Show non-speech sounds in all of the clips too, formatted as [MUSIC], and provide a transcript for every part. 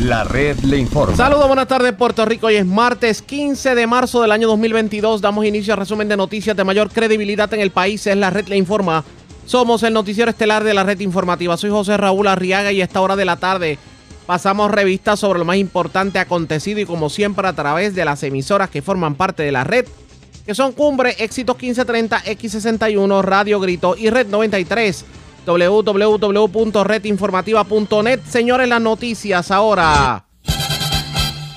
La red le informa. Saludos, buenas tardes Puerto Rico. Hoy es martes 15 de marzo del año 2022. Damos inicio al resumen de noticias de mayor credibilidad en el país. Es la red le informa. Somos el noticiero estelar de la red informativa. Soy José Raúl Arriaga y a esta hora de la tarde pasamos revistas sobre lo más importante acontecido y como siempre a través de las emisoras que forman parte de la red, que son Cumbre, Éxitos 1530, X61, Radio Grito y Red 93 www.redinformativa.net. Señores, las noticias ahora.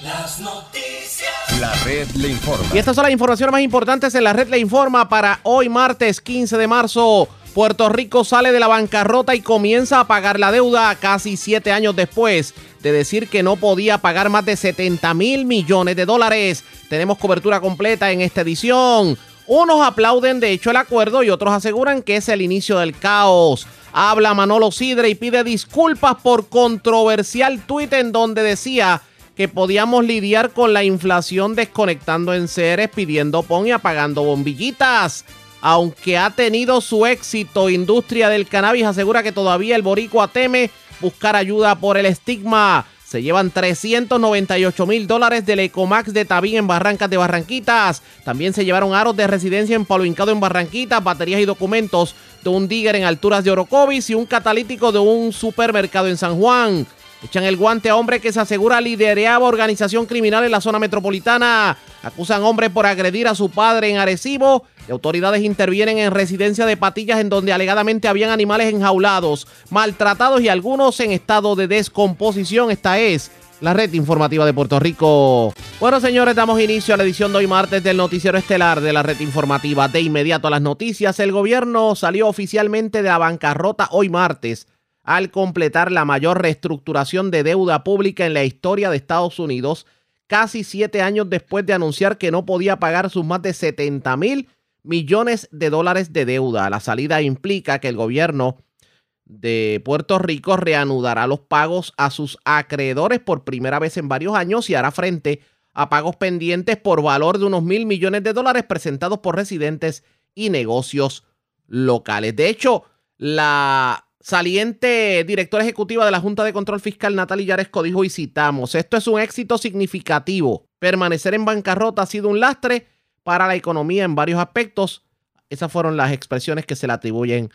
Las noticias. La red le informa. Y estas son las informaciones más importantes en la red le informa para hoy martes 15 de marzo. Puerto Rico sale de la bancarrota y comienza a pagar la deuda casi siete años después de decir que no podía pagar más de 70 mil millones de dólares. Tenemos cobertura completa en esta edición. Unos aplauden de hecho el acuerdo y otros aseguran que es el inicio del caos. Habla Manolo Sidre y pide disculpas por controversial tuit en donde decía que podíamos lidiar con la inflación desconectando en seres, pidiendo pon y apagando bombillitas. Aunque ha tenido su éxito, industria del cannabis asegura que todavía el boricua teme buscar ayuda por el estigma. Se llevan 398 mil dólares del Ecomax de Tabín en Barrancas de Barranquitas. También se llevaron aros de residencia en Palo Hincado en Barranquitas, baterías y documentos de un digger en alturas de Orocovis y un catalítico de un supermercado en San Juan. Echan el guante a hombre que se asegura lidereaba organización criminal en la zona metropolitana. Acusan hombre por agredir a su padre en Arecibo y autoridades intervienen en residencia de Patillas en donde alegadamente habían animales enjaulados, maltratados y algunos en estado de descomposición. Esta es la red informativa de Puerto Rico. Bueno, señores, damos inicio a la edición de hoy martes del noticiero estelar de la red informativa. De inmediato a las noticias, el gobierno salió oficialmente de la bancarrota hoy martes al completar la mayor reestructuración de deuda pública en la historia de Estados Unidos, casi siete años después de anunciar que no podía pagar sus más de 70 mil millones de dólares de deuda. La salida implica que el gobierno de Puerto Rico reanudará los pagos a sus acreedores por primera vez en varios años y hará frente a pagos pendientes por valor de unos mil millones de dólares presentados por residentes y negocios locales. De hecho, la saliente directora ejecutiva de la Junta de Control Fiscal, Natalia Yaresco, dijo y citamos, esto es un éxito significativo. Permanecer en bancarrota ha sido un lastre para la economía en varios aspectos. Esas fueron las expresiones que se le atribuyen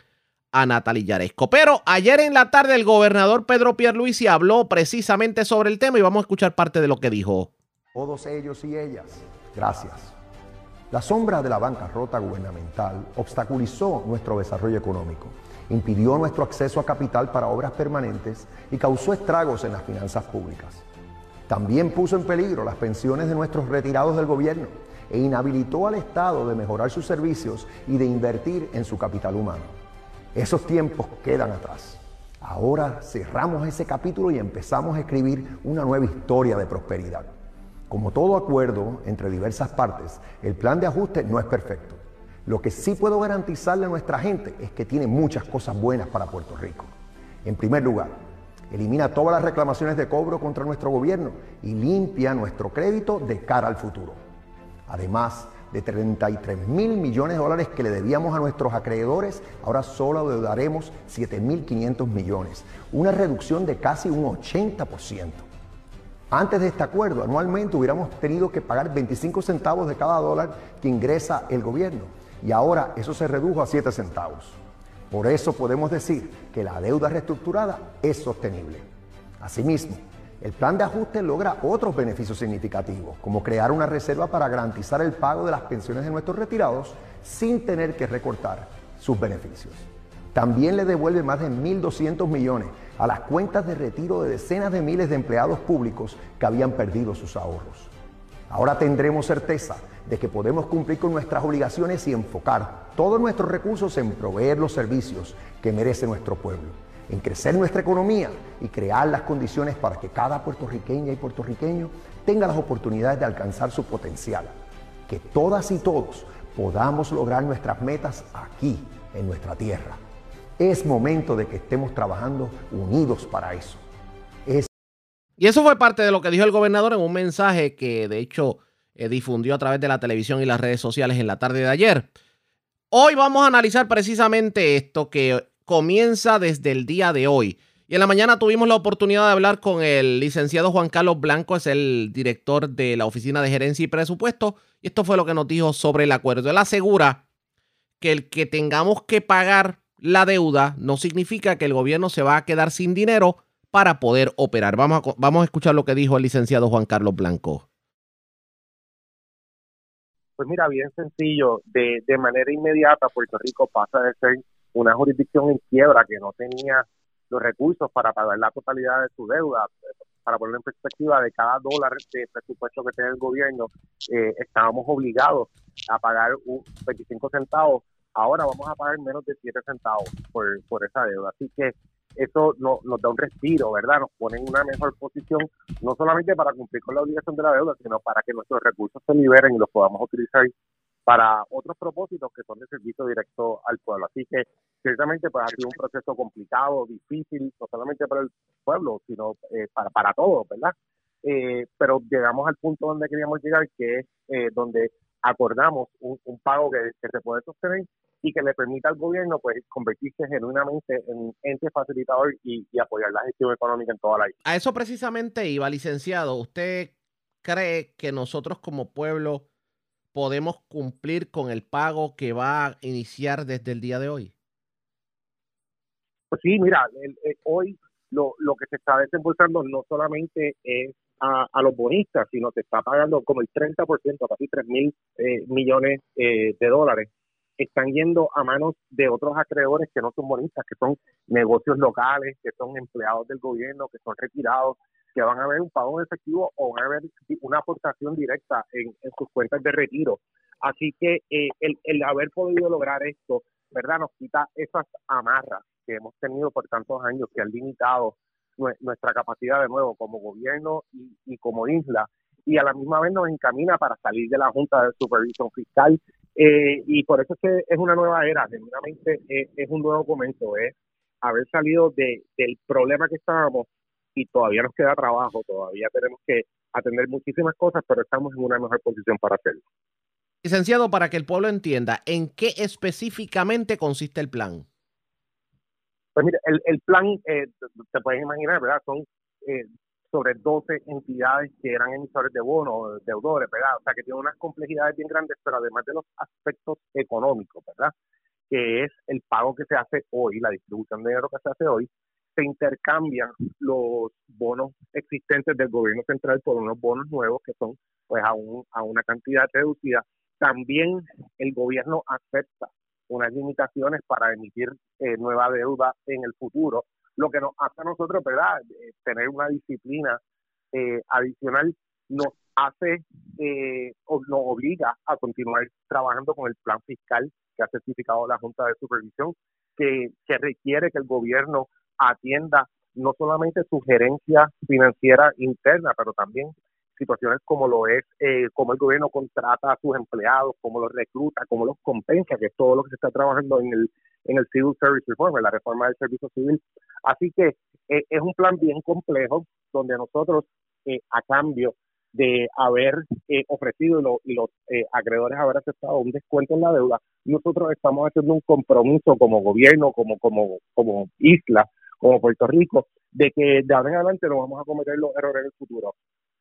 a Natalia Yaresco. Pero ayer en la tarde el gobernador Pedro Pierluisi habló precisamente sobre el tema y vamos a escuchar parte de lo que dijo. Todos ellos y ellas, gracias. La sombra de la bancarrota gubernamental obstaculizó nuestro desarrollo económico, impidió nuestro acceso a capital para obras permanentes y causó estragos en las finanzas públicas. También puso en peligro las pensiones de nuestros retirados del gobierno e inhabilitó al Estado de mejorar sus servicios y de invertir en su capital humano. Esos tiempos quedan atrás. Ahora cerramos ese capítulo y empezamos a escribir una nueva historia de prosperidad. Como todo acuerdo entre diversas partes, el plan de ajuste no es perfecto. Lo que sí puedo garantizarle a nuestra gente es que tiene muchas cosas buenas para Puerto Rico. En primer lugar, elimina todas las reclamaciones de cobro contra nuestro gobierno y limpia nuestro crédito de cara al futuro. Además de 33 mil millones de dólares que le debíamos a nuestros acreedores, ahora solo deudaremos 7.500 millones, una reducción de casi un 80%. Antes de este acuerdo, anualmente hubiéramos tenido que pagar 25 centavos de cada dólar que ingresa el gobierno y ahora eso se redujo a 7 centavos. Por eso podemos decir que la deuda reestructurada es sostenible. Asimismo, el plan de ajuste logra otros beneficios significativos, como crear una reserva para garantizar el pago de las pensiones de nuestros retirados sin tener que recortar sus beneficios. También le devuelve más de 1.200 millones a las cuentas de retiro de decenas de miles de empleados públicos que habían perdido sus ahorros. Ahora tendremos certeza de que podemos cumplir con nuestras obligaciones y enfocar todos nuestros recursos en proveer los servicios que merece nuestro pueblo, en crecer nuestra economía y crear las condiciones para que cada puertorriqueña y puertorriqueño tenga las oportunidades de alcanzar su potencial. Que todas y todos podamos lograr nuestras metas aquí, en nuestra tierra. Es momento de que estemos trabajando unidos para eso. Y eso fue parte de lo que dijo el gobernador en un mensaje que de hecho eh, difundió a través de la televisión y las redes sociales en la tarde de ayer. Hoy vamos a analizar precisamente esto que comienza desde el día de hoy. Y en la mañana tuvimos la oportunidad de hablar con el licenciado Juan Carlos Blanco, es el director de la Oficina de Gerencia y Presupuesto, y esto fue lo que nos dijo sobre el acuerdo. Él asegura que el que tengamos que pagar la deuda no significa que el gobierno se va a quedar sin dinero para poder operar. Vamos a, vamos a escuchar lo que dijo el licenciado Juan Carlos Blanco. Pues mira, bien sencillo, de, de manera inmediata Puerto Rico pasa de ser una jurisdicción en quiebra que no tenía los recursos para pagar la totalidad de su deuda. Para ponerlo en perspectiva, de cada dólar de presupuesto que tiene el gobierno, eh, estábamos obligados a pagar un 25 centavos. Ahora vamos a pagar menos de 7 centavos por, por esa deuda. Así que eso nos da un respiro, ¿verdad? Nos pone en una mejor posición, no solamente para cumplir con la obligación de la deuda, sino para que nuestros recursos se liberen y los podamos utilizar para otros propósitos que son de servicio directo al pueblo. Así que ciertamente pues ha sido un proceso complicado, difícil, no solamente para el pueblo, sino eh, para, para todos, ¿verdad? Eh, pero llegamos al punto donde queríamos llegar, que es eh, donde acordamos un, pago que, se puede sostener y que le permita al gobierno pues convertirse genuinamente en ente facilitador y, y apoyar la gestión económica en toda la isla. A eso precisamente iba, licenciado. ¿Usted cree que nosotros como pueblo podemos cumplir con el pago que va a iniciar desde el día de hoy? Pues sí, mira, hoy lo, lo que se está desembolsando no solamente es a, los bonistas, sino se está pagando como el 30%, casi 3 mil eh, millones eh, de dólares, están yendo a manos de otros acreedores que no son bonistas, que son negocios locales, que son empleados del gobierno, que son retirados, que van a ver un pago en efectivo o van a ver una aportación directa en, sus cuentas de retiro. Así que eh, el, haber podido lograr esto, ¿verdad? Nos quita esas amarras que hemos tenido por tantos años que han limitado nuestra capacidad de nuevo como gobierno y, como isla y a la misma vez nos encamina para salir de la Junta de Supervisión Fiscal eh, y por eso es que es una nueva era, genuinamente es, es un nuevo comienzo, es haber salido de, del problema que estábamos y todavía nos queda trabajo, todavía tenemos que atender muchísimas cosas, pero estamos en una mejor posición para hacerlo. Licenciado, para que el pueblo entienda, ¿en qué específicamente consiste el plan? Pues mire, el, plan, eh, te puedes imaginar, ¿verdad? Son eh, sobre 12 entidades que eran emisores de bonos, deudores, ¿verdad? O sea, que tiene unas complejidades bien grandes, pero además de los aspectos económicos, ¿verdad? Que es el pago que se hace hoy, la distribución de dinero que se hace hoy, se intercambian los bonos existentes del gobierno central por unos bonos nuevos que son pues a, un, a una cantidad reducida. También el gobierno acepta unas limitaciones para emitir eh, nueva deuda en el futuro, lo que nos hace a nosotros, ¿verdad?, eh, tener una disciplina eh, adicional nos hace o nos obliga a continuar trabajando con el plan fiscal que ha certificado la Junta de Supervisión, que, que requiere que el gobierno atienda no solamente su gerencia financiera interna, pero también situaciones como lo es, eh, como el gobierno contrata a sus empleados, cómo los recluta, cómo los compensa, que es todo lo que se está trabajando en el, en el Civil Service Reform, en la reforma del servicio civil. Así que eh, es un plan bien complejo donde nosotros, eh, a cambio de haber ofrecido y, los acreedores haber aceptado un descuento en la deuda, nosotros estamos haciendo un compromiso como gobierno, como, como, como isla, como Puerto Rico, de que de ahora en adelante no vamos a cometer los errores en el futuro.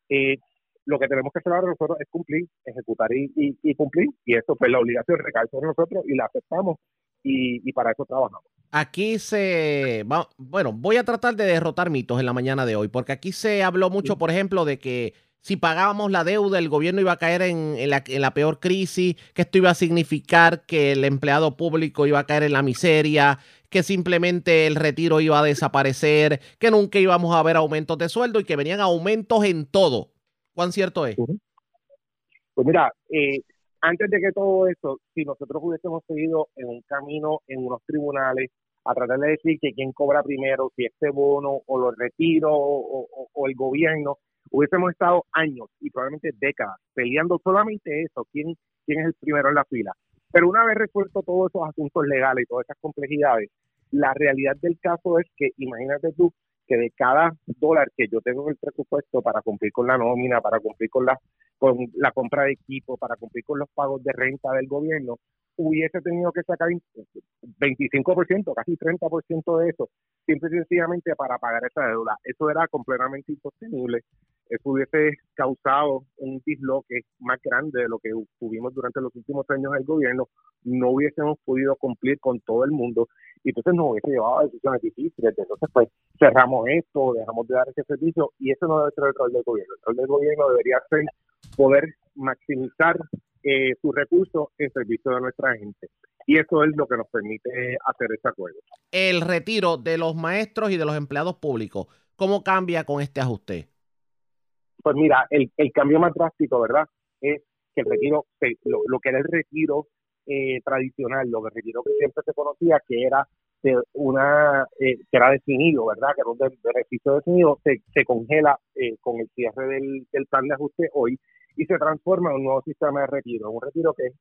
Eh, lo que tenemos que hacer ahora nosotros es cumplir, ejecutar y, cumplir, y eso pues la obligación recae sobre nosotros y la aceptamos y, para eso trabajamos. Aquí se, va, bueno, voy a tratar de derrotar mitos en la mañana de hoy, porque aquí se habló mucho, por ejemplo, de que si pagábamos la deuda, el gobierno iba a caer en, la, en, la, peor crisis, que esto iba a significar que el empleado público iba a caer en la miseria, que simplemente el retiro iba a desaparecer, que nunca íbamos a ver aumentos de sueldo y que venían aumentos en todo. ¿Cuán cierto es? Pues mira, eh, antes de que todo esto, si nosotros hubiésemos seguido en un camino en unos tribunales a tratar de decir que quién cobra primero, si este bono o los retiros o, el gobierno, hubiésemos estado años y probablemente décadas peleando solamente eso, quién, quién es el primero en la fila. Pero una vez resuelto todos esos asuntos legales y todas esas complejidades, la realidad del caso es que, imagínate tú, que de cada dólar que yo tengo en el presupuesto para cumplir con la nómina, para cumplir con la, con la compra de equipo, para cumplir con los pagos de renta del gobierno, hubiese tenido que sacar 25%, casi 30% de eso, simple y sencillamente para pagar esa deuda. Eso era completamente insostenible. Eso hubiese causado un disloque más grande de lo que tuvimos durante los últimos años del gobierno. No hubiésemos podido cumplir con todo el mundo y entonces nos hubiese llevado a decisiones difíciles. Entonces, pues cerramos esto, dejamos de dar ese servicio y eso no debe ser el rol del gobierno. El rol del gobierno debería ser poder maximizar eh, sus recursos en servicio de nuestra gente. Y eso es lo que nos permite hacer este acuerdo. El retiro de los maestros y de los empleados públicos, ¿cómo cambia con este ajuste? Pues mira, el, cambio más drástico, ¿verdad? Es que el retiro, lo, que era el retiro eh, tradicional, lo que el retiro que siempre se conocía, que era de una eh, que era definido, ¿verdad? Que era un beneficio definido, se, se congela eh, con el cierre del, del plan de ajuste hoy y se transforma en un nuevo sistema de retiro, un retiro que es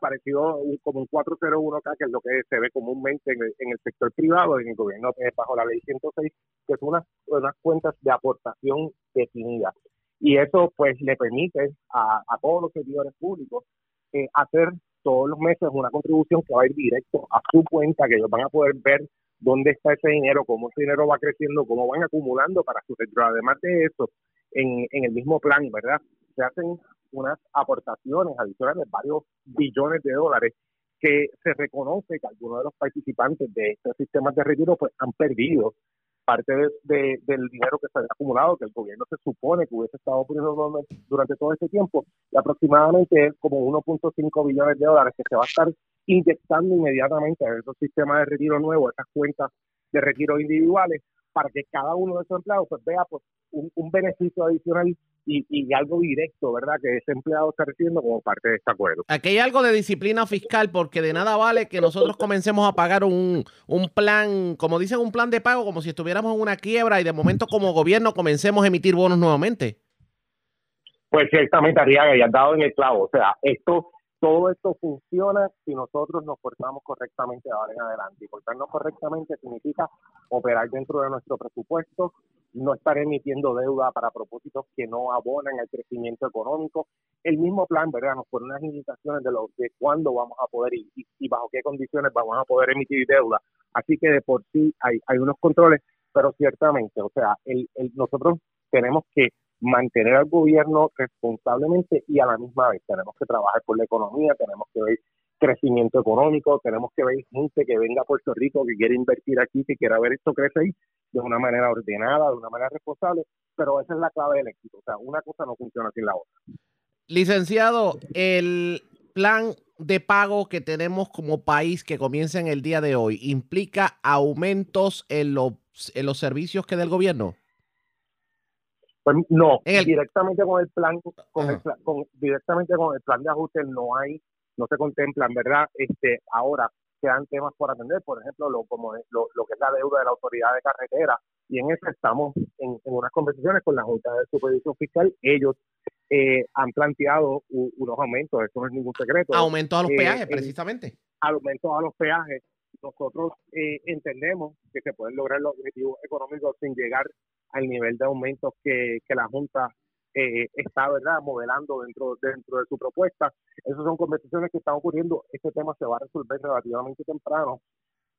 parecido como un 401k, que es lo que se ve comúnmente en el, sector privado, en el gobierno bajo la ley 106, que es unas, unas cuentas de aportación definidas. Y eso pues le permite a, todos los servidores públicos eh, hacer todos los meses una contribución que va a ir directo a su cuenta, que ellos van a poder ver dónde está ese dinero, cómo ese dinero va creciendo, cómo van acumulando para su retiro. Además de eso, en, en el mismo plan, ¿verdad? Se hacen unas aportaciones adicionales de varios billones de dólares que se reconoce que algunos de los participantes de estos sistemas de retiro pues han perdido parte de, del dinero que se había acumulado, que el gobierno se supone que hubiese estado poniendo durante todo este tiempo, y aproximadamente es como 1.5 billones de dólares que se va a estar inyectando inmediatamente a esos sistemas de retiro nuevos, esas cuentas de retiro individuales, para que cada uno de esos empleados pues vea pues un beneficio adicional y, algo directo, ¿verdad? Que ese empleado está recibiendo como parte de este acuerdo. Aquí hay algo de disciplina fiscal porque de nada vale que nosotros comencemos a pagar un, un plan, como dicen, un plan de pago, como si estuviéramos en una quiebra y de momento como gobierno comencemos a emitir bonos nuevamente. Pues ciertamente, haría que ya dado en el clavo. O sea, esto todo esto funciona si nosotros nos portamos correctamente de ahora en adelante. Y portarnos correctamente significa operar dentro de nuestro presupuesto, no estar emitiendo deuda para propósitos que no abonan al crecimiento económico. El mismo plan, ¿verdad? Nos pone unas limitaciones de, lo, de cuándo vamos a poder y, y, bajo qué condiciones vamos a poder emitir deuda. Así que de por sí hay, hay unos controles, pero ciertamente, o sea, el, el, nosotros tenemos que mantener al gobierno responsablemente y a la misma vez tenemos que trabajar por la economía, tenemos que ver crecimiento económico, tenemos que ver gente que venga a Puerto Rico, que quiere invertir aquí, que quiera ver esto crecer de una manera ordenada, de una manera responsable, pero esa es la clave del éxito, o sea, una cosa no funciona sin la otra. Licenciado, el plan de pago que tenemos como país que comienza en el día de hoy implica aumentos en los, en los servicios que del gobierno. Pues no, directamente con el plan, con el con, directamente con el plan de ajuste no hay, no se contemplan, ¿verdad? Este, ahora quedan temas por atender, por ejemplo, lo como lo, lo que es la deuda de la autoridad de carretera, y en eso estamos en, unas conversaciones con la Junta de Supervisión Fiscal. Ellos eh, han planteado unos aumentos, eso no es ningún secreto. Aumentos a los eh, peajes, precisamente. Aumentos a los peajes. Nosotros eh, entendemos que se pueden lograr los objetivos económicos sin llegar al nivel de aumentos que, la Junta eh, está verdad modelando dentro dentro de su propuesta. Esas son conversaciones que están ocurriendo. Este tema se va a resolver relativamente temprano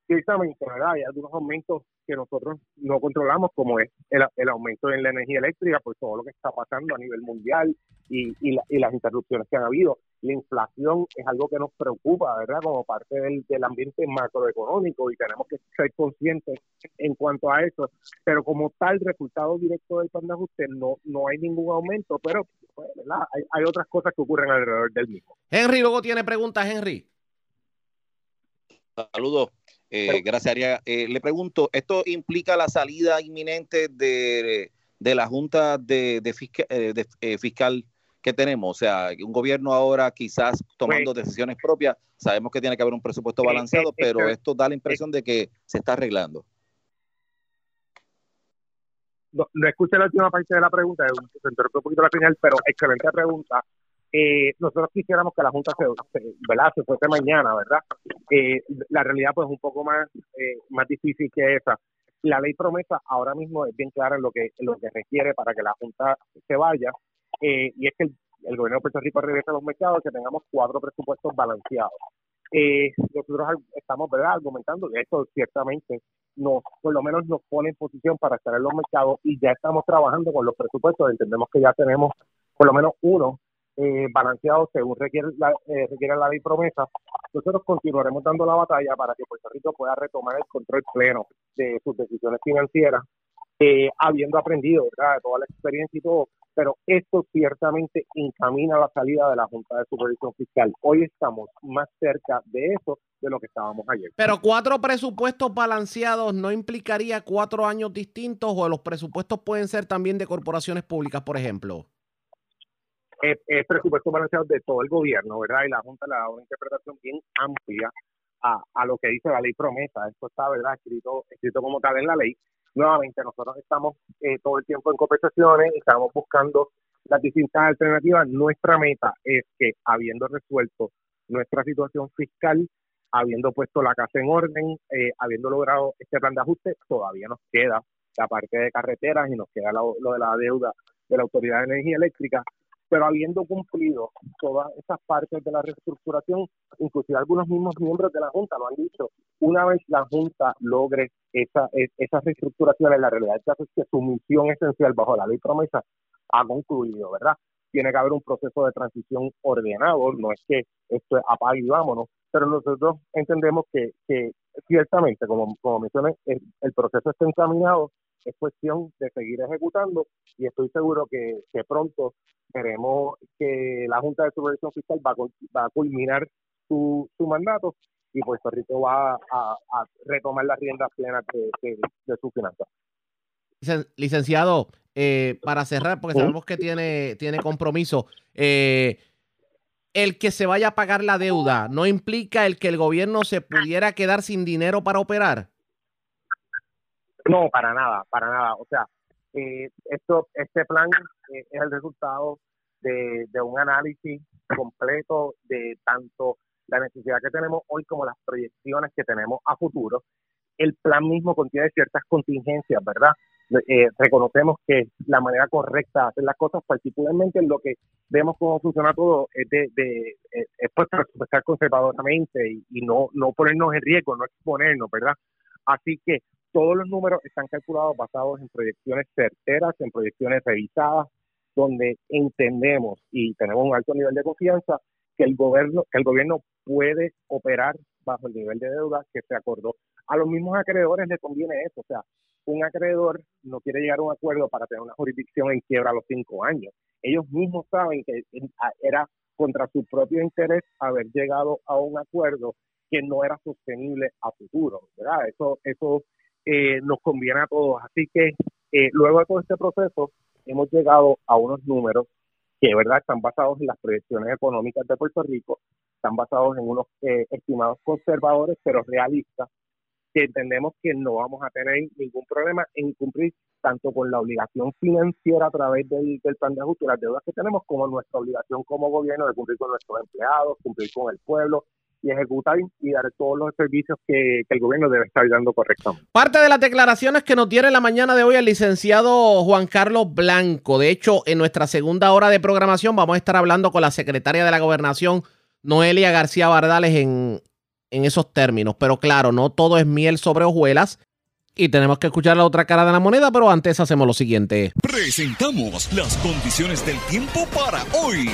ciertamente, ¿verdad? Hay algunos aumentos que nosotros no controlamos, como es el, aumento en la energía eléctrica, por todo lo que está pasando a nivel mundial y, las interrupciones que han habido. La inflación es algo que nos preocupa, ¿verdad? Como parte del, ambiente macroeconómico y tenemos que ser conscientes en cuanto a eso. Pero como tal resultado directo del plan de ajuste, no, no hay ningún aumento, pero pues, ¿verdad? Hay, hay otras cosas que ocurren alrededor del mismo. Henry luego tiene preguntas, Henry. Saludos. Eh, gracias, Aria. Eh, le pregunto, ¿esto implica la salida inminente de, la Junta de, de, eh, Fiscal que tenemos? O sea, un gobierno ahora quizás tomando pues decisiones propias. Sabemos que tiene que haber un presupuesto balanceado, pero esto da la impresión de que se está arreglando. No, no escuché la última parte de la pregunta, se interrumpió un poquito la señal, pero excelente pregunta. Eh, nosotros quisiéramos que la Junta se, ¿verdad? se fuese mañana, ¿verdad? Eh, la realidad pues es un poco más, eh, más difícil que esa. la ley promesa ahora mismo es bien clara en lo que, lo que requiere para que la Junta se vaya, eh, y es que el, gobierno de Puerto Rico regrese a los mercados, que tengamos cuatro presupuestos balanceados. Eh, nosotros estamos ¿verdad? argumentando que esto ciertamente nos, por lo menos nos pone en posición para estar en los mercados y ya estamos trabajando con los presupuestos, entendemos que ya tenemos por lo menos uno eh, balanceado según requiere la, eh, requiere la ley promesa, nosotros continuaremos dando la batalla para que Puerto Rico pueda retomar el control pleno de sus decisiones financieras, eh, habiendo aprendido ¿verdad? de toda la experiencia y todo, pero esto ciertamente encamina la salida de la Junta de Supervisión Fiscal. Hoy estamos más cerca de eso de lo que estábamos ayer. Pero cuatro presupuestos balanceados no implicaría cuatro años distintos o los presupuestos pueden ser también de corporaciones públicas, por ejemplo es, presupuesto balanceado de todo el gobierno, ¿verdad? Y la Junta le da una interpretación bien amplia a, a lo que dice la ley promesa. Esto está, ¿verdad? Escrito, escrito como tal en la ley. Nuevamente, nosotros estamos eh, todo el tiempo en conversaciones, estamos buscando las distintas alternativas. Nuestra meta es que, habiendo resuelto nuestra situación fiscal, habiendo puesto la casa en orden, eh, habiendo logrado este plan de ajuste, todavía nos queda la parte de carreteras y nos queda lo de la deuda de la Autoridad de Energía Eléctrica, pero habiendo cumplido todas esas partes de la reestructuración, inclusive algunos mismos miembros de la Junta lo han dicho, una vez la Junta logre esa, e, esa reestructuración, la realidad es que su misión esencial bajo la ley promesa ha concluido, ¿verdad? Tiene que haber un proceso de transición ordenado, no es que esto es apague y vámonos, pero nosotros entendemos que, ciertamente, como mencioné, el proceso está encaminado es cuestión de seguir ejecutando y estoy seguro que, pronto veremos que la Junta de Supervisión Fiscal va, va a culminar su, su mandato y Puerto Rico va a, retomar las riendas plenas de, de, su finanzas. Licenciado, eh, para cerrar, porque sabemos que tiene, tiene compromiso, eh, el que se vaya a pagar la deuda no implica el que el gobierno se pudiera quedar sin dinero para operar. No, para nada, para nada. O sea, eh, esto, este plan eh, es el resultado de, un análisis completo de tanto la necesidad que tenemos hoy como las proyecciones que tenemos a futuro. El plan mismo contiene ciertas contingencias, ¿verdad? Eh, reconocemos que la manera correcta de hacer las cosas, particularmente en lo que vemos cómo funciona todo, es de, de es pues conservadoramente y, y, no, no ponernos en riesgo, no exponernos, ¿verdad? Así que todos los números están calculados basados en proyecciones certeras, en proyecciones revisadas, donde entendemos y tenemos un alto nivel de confianza que el gobierno, que el gobierno puede operar bajo el nivel de deuda que se acordó. A los mismos acreedores les conviene eso, o sea, un acreedor no quiere llegar a un acuerdo para tener una jurisdicción en quiebra a los cinco años. Ellos mismos saben que era contra su propio interés haber llegado a un acuerdo que no era sostenible a futuro, ¿verdad? Eso, eso eh, nos conviene a todos. Así que eh, luego de todo este proceso hemos llegado a unos números que verdad están basados en las proyecciones económicas de Puerto Rico, están basados en unos eh, estimados conservadores pero realistas, que entendemos que no vamos a tener ningún problema en cumplir tanto con la obligación financiera a través del, del plan de ajuste las deudas que tenemos, como nuestra obligación como gobierno de cumplir con nuestros empleados, cumplir con el pueblo y ejecutar y dar todos los servicios que, el gobierno debe estar dando correctamente. Parte de las declaraciones que nos tiene la mañana de hoy el licenciado Juan Carlos Blanco. De hecho, en nuestra segunda hora de programación vamos a estar hablando con la secretaria de la gobernación, Noelia García Bardales, en, en esos términos. Pero claro, no todo es miel sobre hojuelas. Y tenemos que escuchar la otra cara de la moneda, pero antes hacemos lo siguiente. Presentamos las condiciones del tiempo para hoy.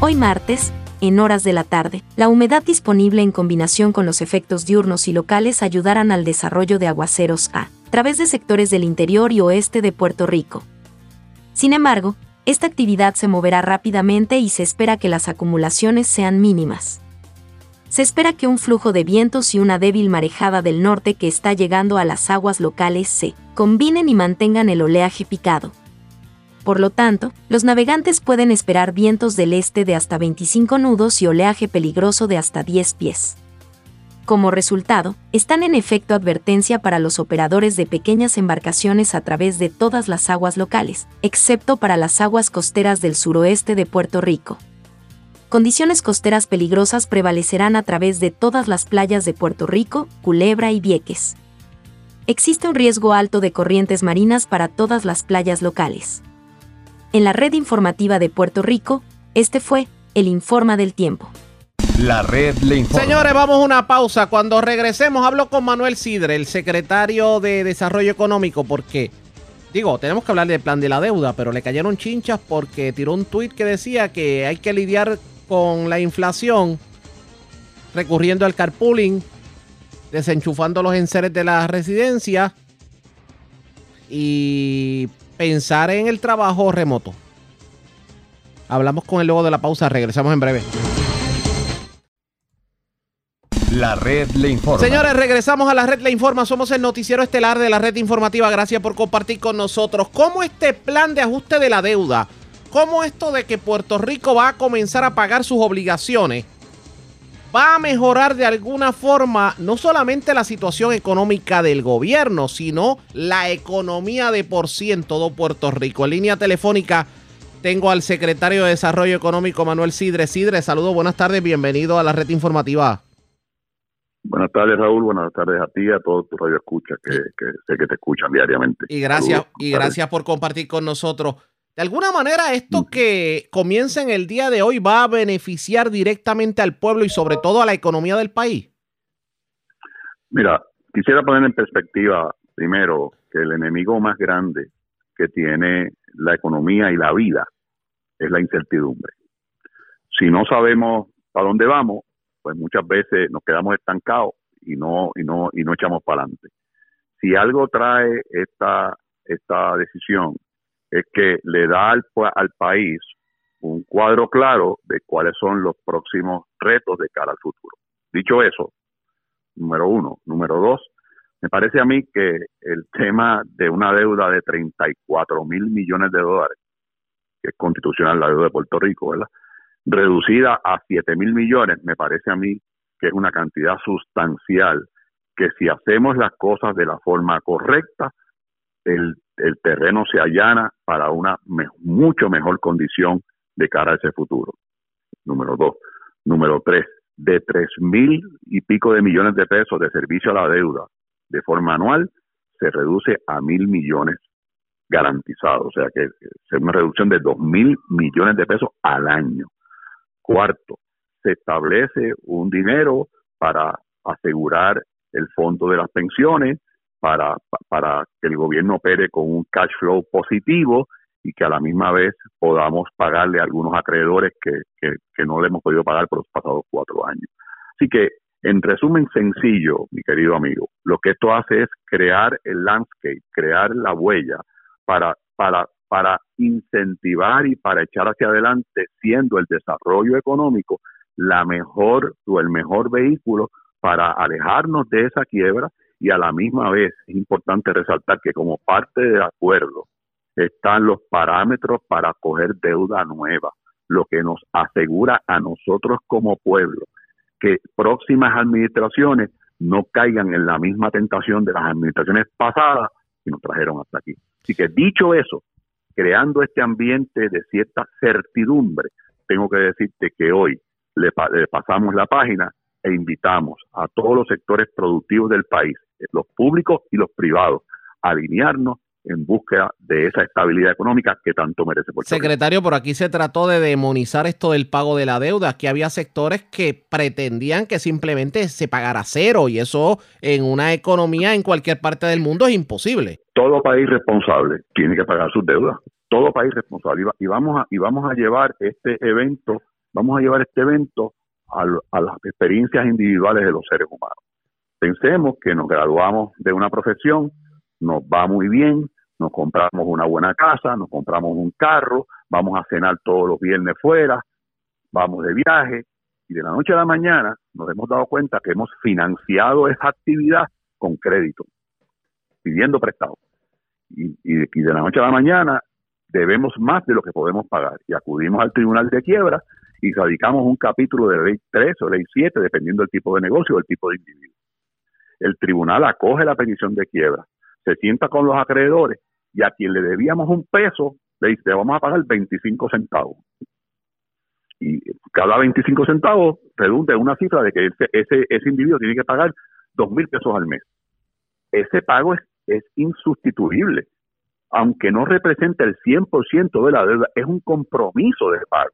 Hoy martes en horas de la tarde. La humedad disponible en combinación con los efectos diurnos y locales ayudarán al desarrollo de aguaceros a través de sectores del interior y oeste de Puerto Rico. Sin embargo, esta actividad se moverá rápidamente y se espera que las acumulaciones sean mínimas. Se espera que un flujo de vientos y una débil marejada del norte que está llegando a las aguas locales se combinen y mantengan el oleaje picado. Por lo tanto, los navegantes pueden esperar vientos del este de hasta 25 nudos y oleaje peligroso de hasta 10 pies. Como resultado, están en efecto advertencia para los operadores de pequeñas embarcaciones a través de todas las aguas locales, excepto para las aguas costeras del suroeste de Puerto Rico. Condiciones costeras peligrosas prevalecerán a través de todas las playas de Puerto Rico, Culebra y Vieques. existe un riesgo alto de corrientes marinas para todas las playas locales. En la red informativa de Puerto Rico, este fue el Informa del Tiempo. La red le informa. Señores, vamos a una pausa. Cuando regresemos, hablo con Manuel Sidre, el secretario de Desarrollo Económico, porque, digo, tenemos que hablar del plan de la deuda, pero le cayeron chinchas porque tiró un tuit que decía que hay que lidiar con la inflación recurriendo al carpooling, desenchufando los enseres de la residencia y pensar en el trabajo remoto. Hablamos con él luego de la pausa, regresamos en breve. La red le informa. Señores, regresamos a la red le informa. Somos el noticiero estelar de la red informativa. Gracias por compartir con nosotros. ¿Cómo este plan de ajuste de la deuda, cómo esto de que Puerto Rico va a comenzar a pagar sus obligaciones, va a mejorar de alguna forma no solamente la situación económica del gobierno, sino la economía de por sí en todo Puerto Rico? En línea telefónica tengo al secretario de Desarrollo Económico, Manuel Sidre. Sidre, saludos, buenas tardes, bienvenido a la red informativa. Buenas tardes, Raúl. Buenas tardes a ti y a todos tus radioescuchas que, que sé que te escuchan diariamente. Y gracias, Saludos, y gracias por compartir con nosotros. De alguna manera, esto que comienza en el día de hoy va a beneficiar directamente al pueblo y sobre todo a la economía del país. Mira, quisiera poner en perspectiva primero que el enemigo más grande que tiene la economía y la vida es la incertidumbre. Si no sabemos para dónde vamos, pues muchas veces nos quedamos estancados y no y no y no echamos para adelante. Si algo trae esta esta decisión es que le da al, al país un cuadro claro de cuáles son los próximos retos de cara al futuro. Dicho eso, número uno. Número dos, me parece a mí que el tema de una deuda de 34 mil millones de dólares, que es constitucional la deuda de Puerto Rico, ¿verdad? Reducida a 7 mil millones, me parece a mí que es una cantidad sustancial que si hacemos las cosas de la forma correcta, el, el terreno se allana para una me- mucho mejor condición de cara a ese futuro. Número dos. Número tres, de tres mil y pico de millones de pesos de servicio a la deuda de forma anual, se reduce a mil millones garantizados. O sea que es una reducción de dos mil millones de pesos al año. Cuarto, se establece un dinero para asegurar el fondo de las pensiones, para, para que el gobierno opere con un cash flow positivo y que a la misma vez podamos pagarle a algunos acreedores que, que, que no le hemos podido pagar por los pasados cuatro años. Así que, en resumen sencillo, mi querido amigo, lo que esto hace es crear el landscape, crear la huella para, para, para incentivar y para echar hacia adelante, siendo el desarrollo económico la mejor o el mejor vehículo para alejarnos de esa quiebra y a la misma vez es importante resaltar que como parte del acuerdo están los parámetros para coger deuda nueva, lo que nos asegura a nosotros como pueblo que próximas administraciones no caigan en la misma tentación de las administraciones pasadas que nos trajeron hasta aquí. Así que dicho eso, creando este ambiente de cierta certidumbre, tengo que decirte que hoy le, pa- le pasamos la página e invitamos a todos los sectores productivos del país, los públicos y los privados, alinearnos en búsqueda de esa estabilidad económica que tanto merece Puerto Rico. Secretario, por aquí se trató de demonizar esto del pago de la deuda. Aquí había sectores que pretendían que simplemente se pagara cero y eso en una economía en cualquier parte del mundo es imposible. todo país responsable tiene que pagar sus deudas. Todo país responsable. Y, va- y vamos a y vamos a llevar este evento, vamos a llevar este evento a las experiencias individuales de los seres humanos. Pensemos que nos graduamos de una profesión, nos va muy bien, nos compramos una buena casa, nos compramos un carro, vamos a cenar todos los viernes fuera, vamos de viaje y de la noche a la mañana nos hemos dado cuenta que hemos financiado esa actividad con crédito, pidiendo prestado y, y, de la noche a la mañana debemos más de lo que podemos pagar y acudimos al tribunal de quiebra y radicamos un capítulo de ley 3 o ley 7 dependiendo del tipo de negocio o el tipo de individuo. El tribunal acoge la petición de quiebra, se sienta con los acreedores y a quien le debíamos un peso le dice "Te vamos a pagar 25 centavos. Y cada 25 centavos redunda en una cifra de que ese, individuo tiene que pagar dos mil pesos al mes ese pago es, es insustituible. Aunque no representa el 100% de la deuda, es un compromiso de pago.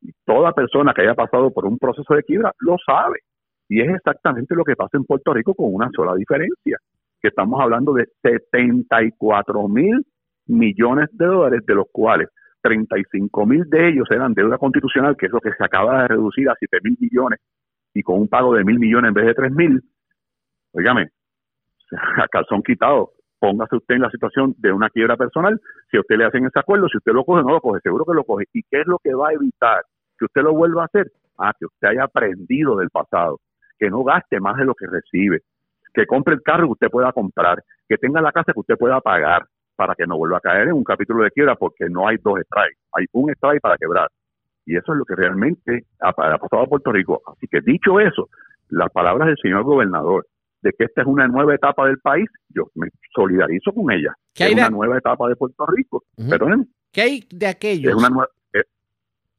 Y toda persona que haya pasado por un proceso de quiebra lo sabe. Y es exactamente lo que pasa en Puerto Rico con una sola diferencia, que estamos hablando de 74 mil millones de dólares, de los cuales 35 mil de ellos eran deuda constitucional, que es lo que se acaba de reducir a 7 mil millones, y con un pago de mil millones en vez de 3 mil. Óigame, [LAUGHS] a calzón quitado, póngase usted en la situación de una quiebra personal, si usted le hacen ese acuerdo, si usted lo coge, no lo coge, seguro que lo coge. ¿Y qué es lo que va a evitar que usted lo vuelva a hacer? Ah, que usted haya aprendido del pasado, que no gaste más de lo que recibe, que compre el carro que usted pueda comprar, que tenga la casa que usted pueda pagar, para que no vuelva a caer en un capítulo de quiebra, porque no hay dos strikes, hay un strike para quebrar. Y eso es lo que realmente ha, pasado a Puerto Rico. Así que dicho eso, las palabras del señor gobernador, de que esta es una nueva etapa del país, yo me solidarizo con ella. ¿Qué hay es una nueva etapa de Puerto Rico. ¿Qué hay de aquellos? Es una nueva,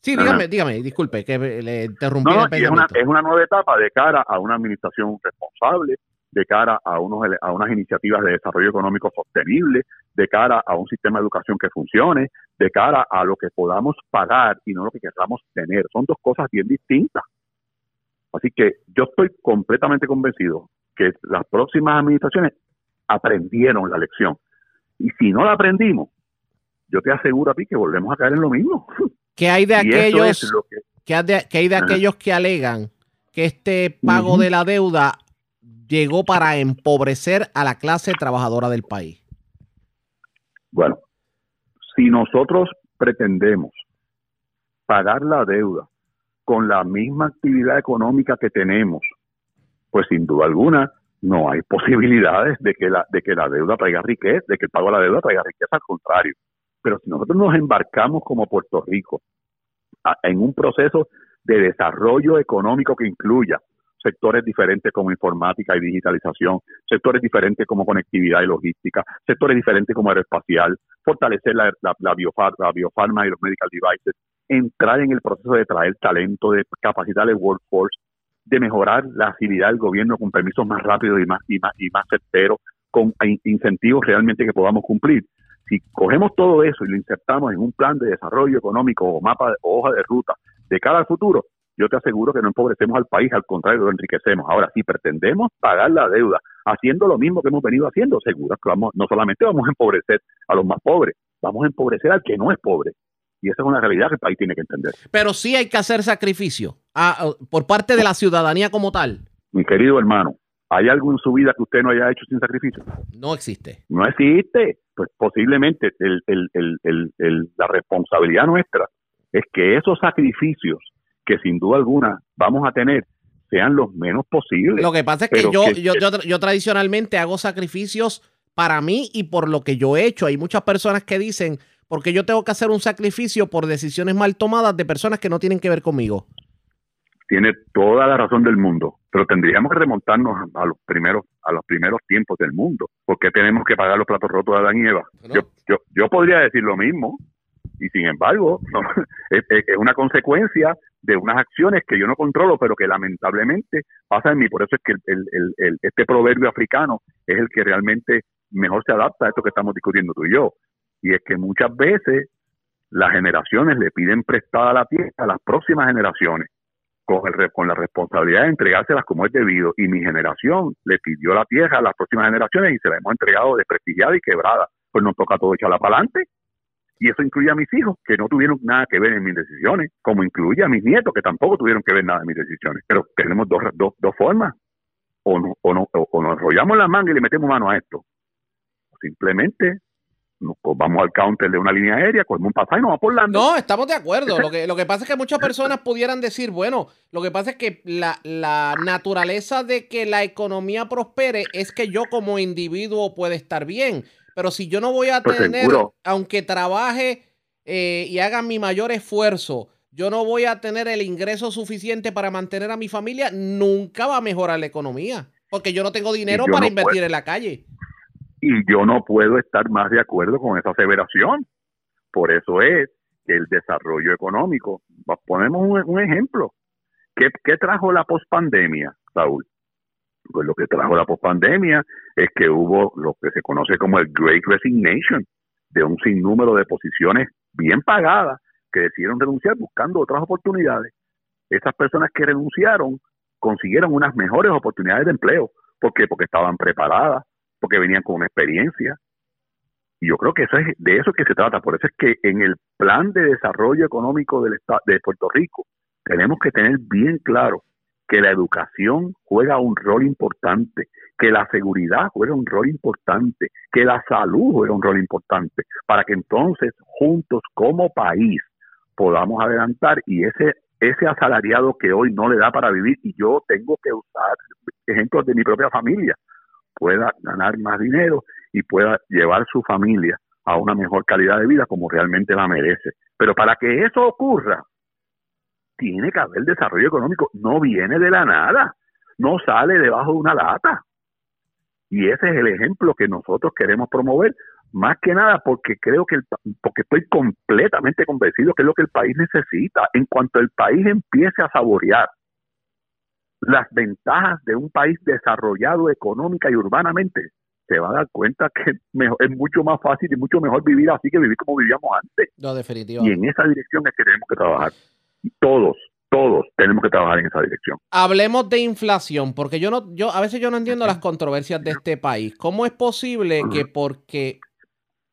sí, dígame, dígame, disculpe, que le interrumpí. No, es, una, es una nueva etapa de cara a una administración responsable, de cara a, unos, a unas iniciativas de desarrollo económico sostenible, de cara a un sistema de educación que funcione, de cara a lo que podamos pagar y no lo que queramos tener. Son dos cosas bien distintas. Así que yo estoy completamente convencido que las próximas administraciones aprendieron la lección. Y si no la aprendimos, yo te aseguro a ti que volvemos a caer en lo mismo. [LAUGHS] ¿Qué hay de aquellos que, hay de aquellos que alegan que este pago de la deuda llegó para empobrecer a la clase trabajadora del país? Bueno, si nosotros pretendemos pagar la deuda con la misma actividad económica que tenemos pues sin duda alguna no hay [LAUGHS] posibilidades de que la de que la deuda traiga riqueza, de que el pago de la deuda traiga riqueza, al contrario. Pero si nosotros nos embarcamos como Puerto Rico en un proceso de desarrollo económico que incluya sectores diferentes como informática y digitalización, sectores diferentes como conectividad y logística, sectores diferentes como aeroespacial, fortalecer la, la, la, la biofarma y los medical devices, entrar en el proceso de traer talento, de capacitar el workforce, de mejorar la agilidad del gobierno con permisos más rápidos y más y más y más certeros, con incentivos realmente que podamos cumplir. Si cogemos todo eso y lo insertamos en un plan de desarrollo económico o mapa o hoja de ruta de cara al futuro, yo te aseguro que no empobrecemos al país, al contrario, lo enriquecemos. Ahora, si pretendemos pagar la deuda haciendo lo mismo que hemos venido haciendo, seguro que vamos, no solamente vamos a empobrecer a los más pobres, vamos a empobrecer al que no es pobre. Y esa es una realidad que el país tiene que entender. Pero sí hay que hacer sacrificio ah, por parte de la ciudadanía como tal. Mi querido hermano, ¿hay algo en su vida que usted no haya hecho sin sacrificio? No existe. No existe. Pues posiblemente la responsabilidad nuestra es que esos sacrificios que sin duda alguna vamos a tener sean los menos posibles. Lo que pasa es que, yo, yo, yo tradicionalmente hago sacrificios para mí y por lo que yo he hecho. Hay muchas personas que dicen, porque yo tengo que hacer un sacrificio por decisiones mal tomadas de personas que no tienen que ver conmigo. Tiene toda la razón del mundo, pero tendríamos que remontarnos a los primeros a los primeros tiempos del mundo, porque tenemos que pagar los platos rotos de Adán y Eva. Yo, yo, yo podría decir lo mismo, y sin embargo [LAUGHS] es, una consecuencia de unas acciones que yo no controlo, pero que lamentablemente pasa en mí. Por eso es que el, el, este proverbio africano es el que realmente mejor se adapta a esto que estamos discutiendo tú y yo. Y es que muchas veces las generaciones le piden prestada la tierra a las próximas generaciones con, el, con la responsabilidad de entregárselas como es debido. Y mi generación le pidió la tierra a las próximas generaciones y se la hemos entregado desprestigiada y quebrada. Pues nos toca todo echarla para adelante. Y eso incluye a mis hijos, que no tuvieron nada que ver en mis decisiones, como incluye a mis nietos, que tampoco tuvieron que ver nada en mis decisiones. Pero tenemos dos, dos, dos formas. O, no, o, no, o nos enrollamos la manga y le metemos mano a esto. O simplemente pues vamos al counter de una línea aérea, cogemos un pasaje y nos vamos por No, estamos de acuerdo. Lo que, lo que pasa es que muchas personas pudieran decir, bueno, lo que pasa es que la, la naturaleza de que la economía prospere es que yo como individuo puede estar bien. Pero si yo no voy a pues tener, aunque trabaje eh, y haga mi mayor esfuerzo, yo no voy a tener el ingreso suficiente para mantener a mi familia, nunca va a mejorar la economía. Porque yo no tengo dinero para invertir en la calle. Y yo no puedo estar más de acuerdo con esa aseveración. Por eso es que el desarrollo económico, ponemos un, ejemplo. ¿Qué, trajo la pospandemia, Saúl? Pues lo que trajo la pospandemia es que hubo lo que se conoce como el Great Resignation, de un sinnúmero de posiciones bien pagadas que decidieron renunciar buscando otras oportunidades. Esas personas que renunciaron consiguieron unas mejores oportunidades de empleo. ¿Por qué? Porque estaban preparadas, porque venían con una experiencia. Y yo creo que eso es de eso que se trata. Por eso es que en el plan de desarrollo económico del de Puerto Rico tenemos que tener bien claro que la educación juega un rol importante, que la seguridad juega un rol importante, que la salud juega un rol importante, para que entonces juntos como país podamos adelantar y ese ese asalariado que hoy no le da para vivir y yo tengo que usar ejemplos de mi propia familia pueda ganar más dinero y pueda llevar su familia a una mejor calidad de vida como realmente la merece. Pero para que eso ocurra, tiene que haber desarrollo económico, no viene de la nada, no sale debajo de una lata. Y ese es el ejemplo que nosotros queremos promover, más que nada porque creo que el, porque estoy completamente convencido que es lo que el país necesita. En cuanto el país empiece a saborear las ventajas de un país desarrollado económica y urbanamente, se va a dar cuenta que es mucho más fácil y mucho mejor vivir así que vivir como vivíamos antes. No, definitivamente. Y en esa dirección es que tenemos que trabajar todos, todos tenemos que trabajar en esa dirección. Hablemos de inflación, porque yo no, yo a veces yo no entiendo las controversias de este país. ¿Cómo es posible que porque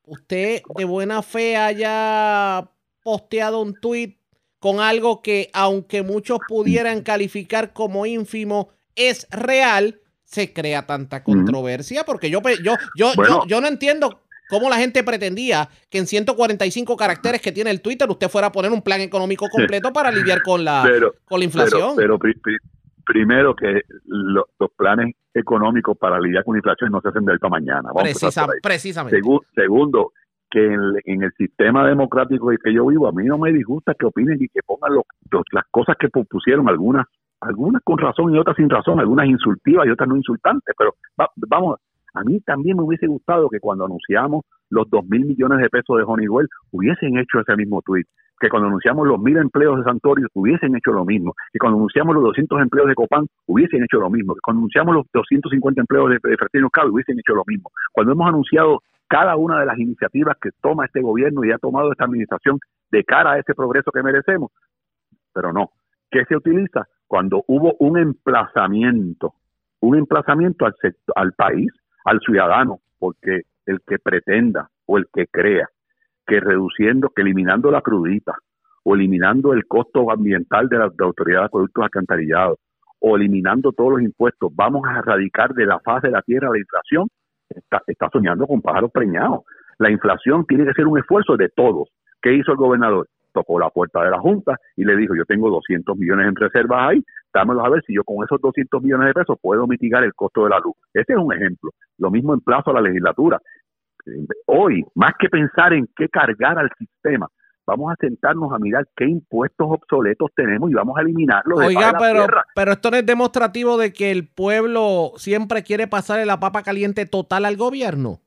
usted de buena fe haya posteado un tweet con algo que, aunque muchos pudieran calificar como ínfimo, es real, se crea tanta controversia? Porque yo, yo, yo, yo, yo no entiendo cómo la gente pretendía que en 145 caracteres que tiene el Twitter usted fuera a poner un plan económico completo para lidiar con la, con la inflación. Pero, primero que los planes económicos para lidiar con la inflación no se hacen del para mañana. precisamente. segundo, que en, el sistema democrático en que yo vivo, a mí no me disgusta que opinen y que pongan las cosas que pusieron algunas algunas con razón y otras sin razón, algunas insultivas y otras no insultantes, pero vamos, a mí también me hubiese gustado que cuando anunciamos los dos mil millones de pesos de Honeywell hubiesen hecho ese mismo tweet, que cuando anunciamos los mil empleos de Santorio hubiesen hecho lo mismo, que cuando anunciamos los 200 empleos de Copán hubiesen hecho lo mismo, que cuando anunciamos los 250 empleos de, de Fertino hubiesen hecho lo mismo. Cuando hemos anunciado cada una de las iniciativas que toma este gobierno y ha tomado esta administración de cara a ese progreso que merecemos, pero no. ¿Qué se utiliza? Cuando hubo un emplazamiento, un emplazamiento al, al país al ciudadano, porque el que pretenda o el que crea que reduciendo, que eliminando la crudita o eliminando el costo ambiental de la, autoridad de productos alcantarillados o eliminando todos los impuestos, vamos a erradicar de la faz de la tierra la inflación, está, soñando con pájaros preñados. La inflación tiene que ser un esfuerzo de todos. ¿Qué hizo el gobernador? tocó la puerta de la Junta y le dijo, yo tengo 200 millones en reservas ahí, dámelos a ver si yo con esos 200 millones de pesos puedo mitigar el costo de la luz. Este es un ejemplo. Lo mismo en plazo a la legislatura. Hoy, más que pensar en qué cargar al sistema, vamos a sentarnos a mirar qué impuestos obsoletos tenemos y vamos a eliminarlos. De Oiga, pero, pero esto no es demostrativo de que el pueblo siempre quiere pasarle la papa caliente total al gobierno.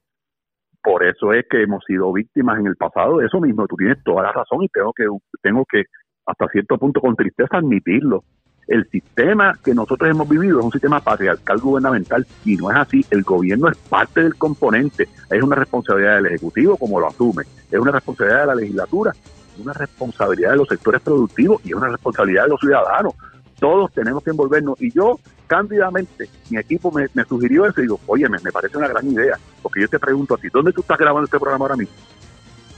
Por eso es que hemos sido víctimas en el pasado de eso mismo. Tú tienes toda la razón y tengo que, tengo que hasta cierto punto con tristeza admitirlo. El sistema que nosotros hemos vivido es un sistema patriarcal gubernamental y no es así. El gobierno es parte del componente. Es una responsabilidad del Ejecutivo, como lo asume. Es una responsabilidad de la legislatura, es una responsabilidad de los sectores productivos y es una responsabilidad de los ciudadanos todos tenemos que envolvernos. Y yo, cándidamente, mi equipo me, sugirió eso y digo, oye, me, parece una gran idea, porque yo te pregunto a ti, ¿dónde tú estás grabando este programa ahora mismo?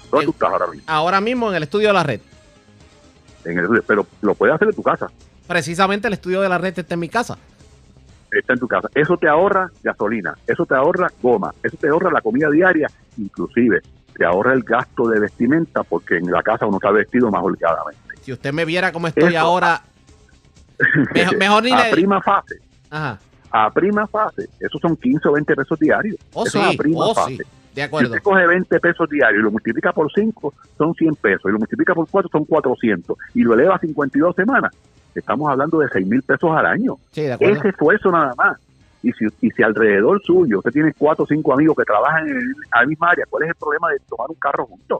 ¿Dónde tú estás ahora mismo? Ahora mismo en el estudio de la red. En el estudio, pero lo puedes hacer en tu casa. Precisamente el estudio de la red está en mi casa. Está en tu casa. Eso te ahorra gasolina, eso te ahorra goma, eso te ahorra la comida diaria, inclusive te ahorra el gasto de vestimenta, porque en la casa uno está vestido más holgadamente. Si usted me viera cómo estoy ahora [LAUGHS] Mejor, ni a prima fase. A prima fase. Esos son 15 o 20 pesos diarios. Oh, Eso sí. a prima oh, fase. De acuerdo. Si usted coge 20 pesos diarios y lo multiplica por 5, son 100 pesos. Y lo multiplica por 4, son 400. Y lo eleva a 52 semanas. Estamos hablando de 6 mil pesos al año. Sí, de acuerdo. Ese esfuerzo nada más. Y si, y si alrededor suyo usted tiene 4 o 5 amigos que trabajan en la misma área, ¿cuál es el problema de tomar un carro juntos?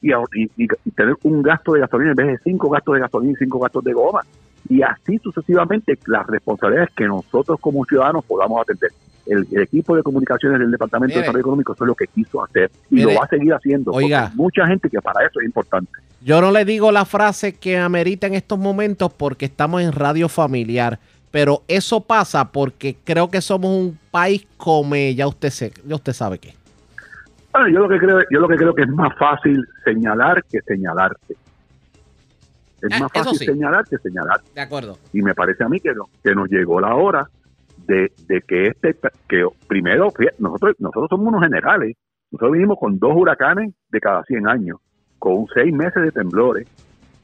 Y, y, y, tener un gasto de gasolina en vez de 5 gastos de gasolina y 5 gastos de goma y así sucesivamente las responsabilidades que nosotros como ciudadanos podamos atender. El, equipo de comunicaciones del Departamento de Desarrollo Económico eso es lo que quiso hacer y lo va a seguir haciendo. Oiga, mucha gente que para eso es importante. Yo no le digo la frase que amerita en estos momentos porque estamos en radio familiar, pero eso pasa porque creo que somos un país como ya usted, ya usted sabe qué. Bueno, yo lo que creo, yo lo que creo que es más fácil señalar que señalarte. Es ah, más fácil señalar que señalar. De acuerdo. Y me parece a mí que, que nos llegó la hora de, que este, que primero, nosotros, nosotros somos unos generales. Nosotros vinimos con dos huracanes de cada 100 años, con seis meses de temblores,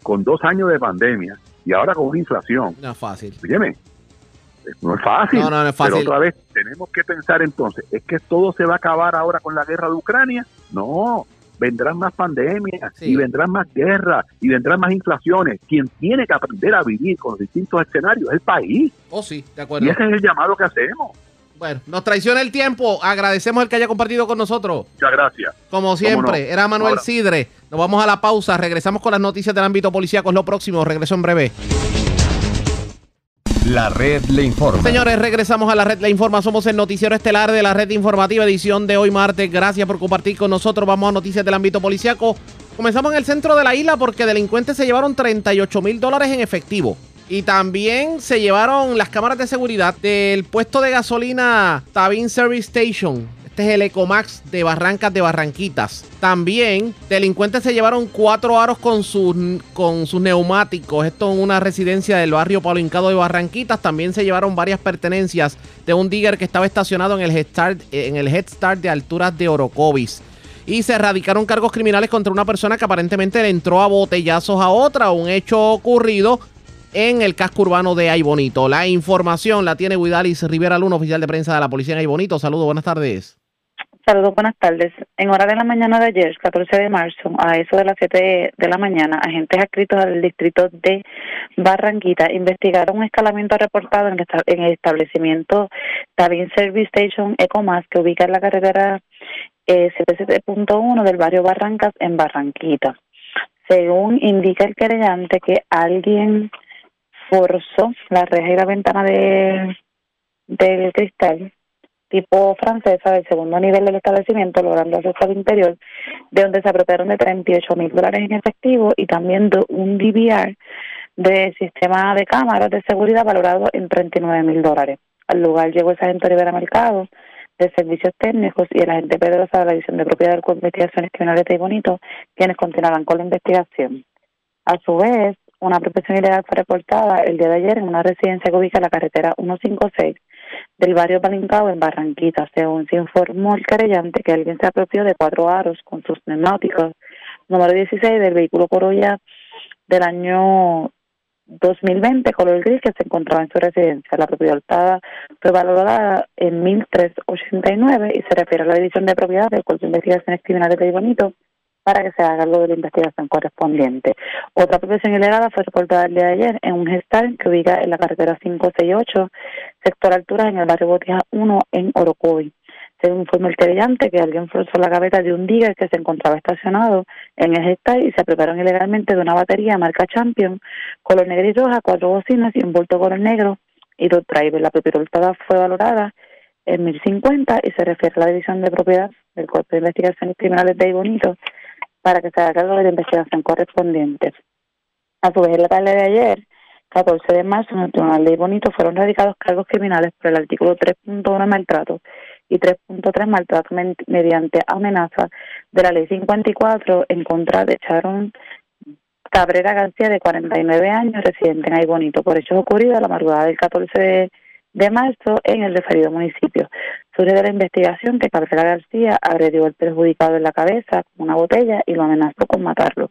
con dos años de pandemia y ahora con una inflación. No es fácil. No es fácil. No, no, es fácil. Pero otra vez, tenemos que pensar entonces, ¿es que todo se va a acabar ahora con la guerra de Ucrania? No, vendrán más pandemias y vendrán más guerras y vendrán más inflaciones. Quien tiene que aprender a vivir con los distintos escenarios es el país. Oh, sí, de acuerdo. Y ese es el llamado que hacemos. Bueno, nos traiciona el tiempo. Agradecemos el que haya compartido con nosotros. Muchas gracias. Como siempre, era Manuel Sidre. Nos vamos a la pausa. Regresamos con las noticias del ámbito policíaco. Es lo próximo. Regreso en breve. La red le informa. Señores, regresamos a la red le informa. Somos el noticiero estelar de la red informativa edición de hoy martes. Gracias por compartir con nosotros. Vamos a noticias del ámbito policiaco. Comenzamos en el centro de la isla porque delincuentes se llevaron 38 mil dólares en efectivo. Y también se llevaron las cámaras de seguridad del puesto de gasolina Tabin Service Station este es el Ecomax de Barrancas de Barranquitas. También delincuentes se llevaron cuatro aros con sus, con sus neumáticos. Esto en una residencia del barrio Palo Hincado de Barranquitas. También se llevaron varias pertenencias de un digger que estaba estacionado en el Head Start, en el Head Start de alturas de Orocovis. Y se erradicaron cargos criminales contra una persona que aparentemente le entró a botellazos a otra. Un hecho ocurrido en el casco urbano de Aybonito. La información la tiene Guidalis Rivera Luna, oficial de prensa de la policía en Aybonito. Saludos, buenas tardes. Saludos, buenas tardes. En hora de la mañana de ayer, 14 de marzo, a eso de las 7 de la mañana, agentes adscritos al distrito de Barranquita investigaron un escalamiento reportado en el establecimiento Tabin Service Station Ecomas, que ubica en la carretera eh, 77.1 del barrio Barrancas en Barranquita. Según indica el querellante que alguien forzó la reja y la ventana de del cristal tipo francesa del segundo nivel del establecimiento, logrando acceso interior, de donde se apropiaron de 38 mil dólares en efectivo y también de un DVR de sistema de cámaras de seguridad valorado en 39 mil dólares. Al lugar llegó el sargento Rivera Mercado de Servicios Técnicos y el agente Pedrosa de la División de Propiedad de Investigaciones Criminales de Bonito, quienes continuarán con la investigación. A su vez, una protección ilegal fue reportada el día de ayer en una residencia que ubica la carretera 156 del barrio Palincao en Barranquita. Según se informó el querellante que alguien se apropió de cuatro aros con sus neumáticos número 16 del vehículo Corolla del año 2020 color gris que se encontraba en su residencia. La propiedad optada fue valorada en 1.389 y se refiere a la división de propiedad del Cuerpo de Investigaciones Criminales de Ibonito para que se haga algo de la investigación correspondiente. Otra profesión ilegal fue reportada el día de ayer en un gestal que ubica en la carretera 568, sector altura en el barrio Botija 1 en Orocovi. Según informó el querellante que alguien forzó la gaveta de un digger que se encontraba estacionado en el gestal y se prepararon ilegalmente de una batería marca Champion, color negro y roja, cuatro bocinas y un bulto color negro y dos drivers. La propiedad fue valorada en 1050 y se refiere a la división de propiedad del Cuerpo de Investigaciones Criminales de Bonito para que se haga cargo de la investigación correspondiente. A su vez, en la tarde de ayer, 14 de marzo, en el Tribunal de Bonito fueron radicados cargos criminales por el artículo 3.1 maltrato y 3.3 maltrato mediante amenaza de la ley 54 en contra de Sharon Cabrera García, de 49 años, residente en Aybonito, por hechos ocurridos a la madrugada del 14 de marzo en el referido municipio. Surge de la investigación que Cabrera García agredió al perjudicado en la cabeza con una botella y lo amenazó con matarlo.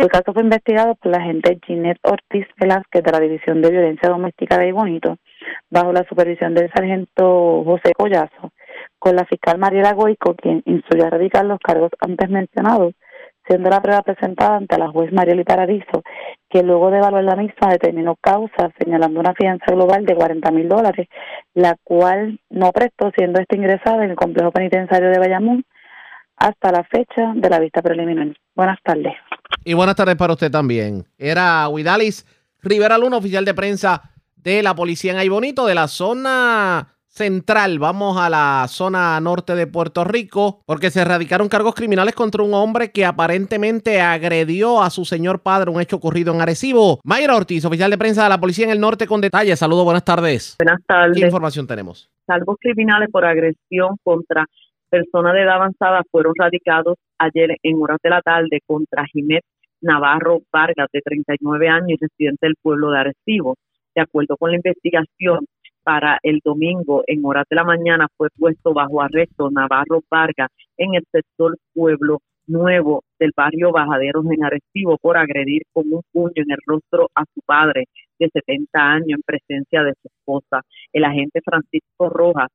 El caso fue investigado por la agente Ginette Ortiz Velázquez de la División de Violencia Doméstica de Ibonito, bajo la supervisión del sargento José Collazo, con la fiscal Mariela Goico, quien instruyó a erradicar los cargos antes mencionados siendo la prueba presentada ante la juez Marieli Paradiso, que luego de evaluar la misma determinó causa señalando una fianza global de 40 mil dólares, la cual no prestó siendo esta ingresada en el complejo penitenciario de Bayamón hasta la fecha de la vista preliminar. Buenas tardes. Y buenas tardes para usted también. Era Huidalis Rivera Luna, oficial de prensa de la policía en Aybonito, de la zona central. Vamos a la zona norte de Puerto Rico porque se erradicaron cargos criminales contra un hombre que aparentemente agredió a su señor padre, un hecho ocurrido en Arecibo. Mayra Ortiz, oficial de prensa de la policía en el norte con detalles. Saludos, buenas tardes. Buenas tardes. ¿Qué información tenemos? Cargos criminales por agresión contra personas de edad avanzada fueron radicados ayer en horas de la tarde contra Jiménez Navarro Vargas, de 39 años, residente del pueblo de Arecibo. De acuerdo con la investigación, para el domingo en horas de la mañana fue puesto bajo arresto Navarro Vargas en el sector Pueblo Nuevo del barrio Bajaderos en Arecibo por agredir con un puño en el rostro a su padre de 70 años en presencia de su esposa. El agente Francisco Rojas,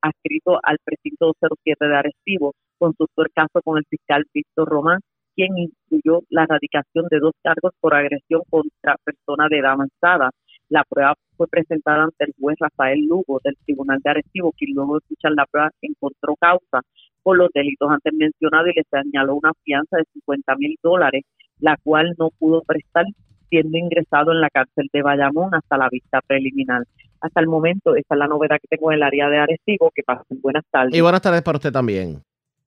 adscrito al precinto 07 de Arecibo, consultó el caso con el fiscal Víctor Román, quien incluyó la erradicación de dos cargos por agresión contra persona de edad avanzada. La prueba fue presentada ante el juez Rafael Lugo del Tribunal de Arecibo, quien luego de escuchar la prueba encontró causa por los delitos antes mencionados y le señaló una fianza de 50 mil dólares, la cual no pudo prestar siendo ingresado en la cárcel de Bayamón hasta la vista preliminar. Hasta el momento, esa es la novedad que tengo en el área de Arecibo. Que pasen buenas tardes. Y buenas tardes para usted también.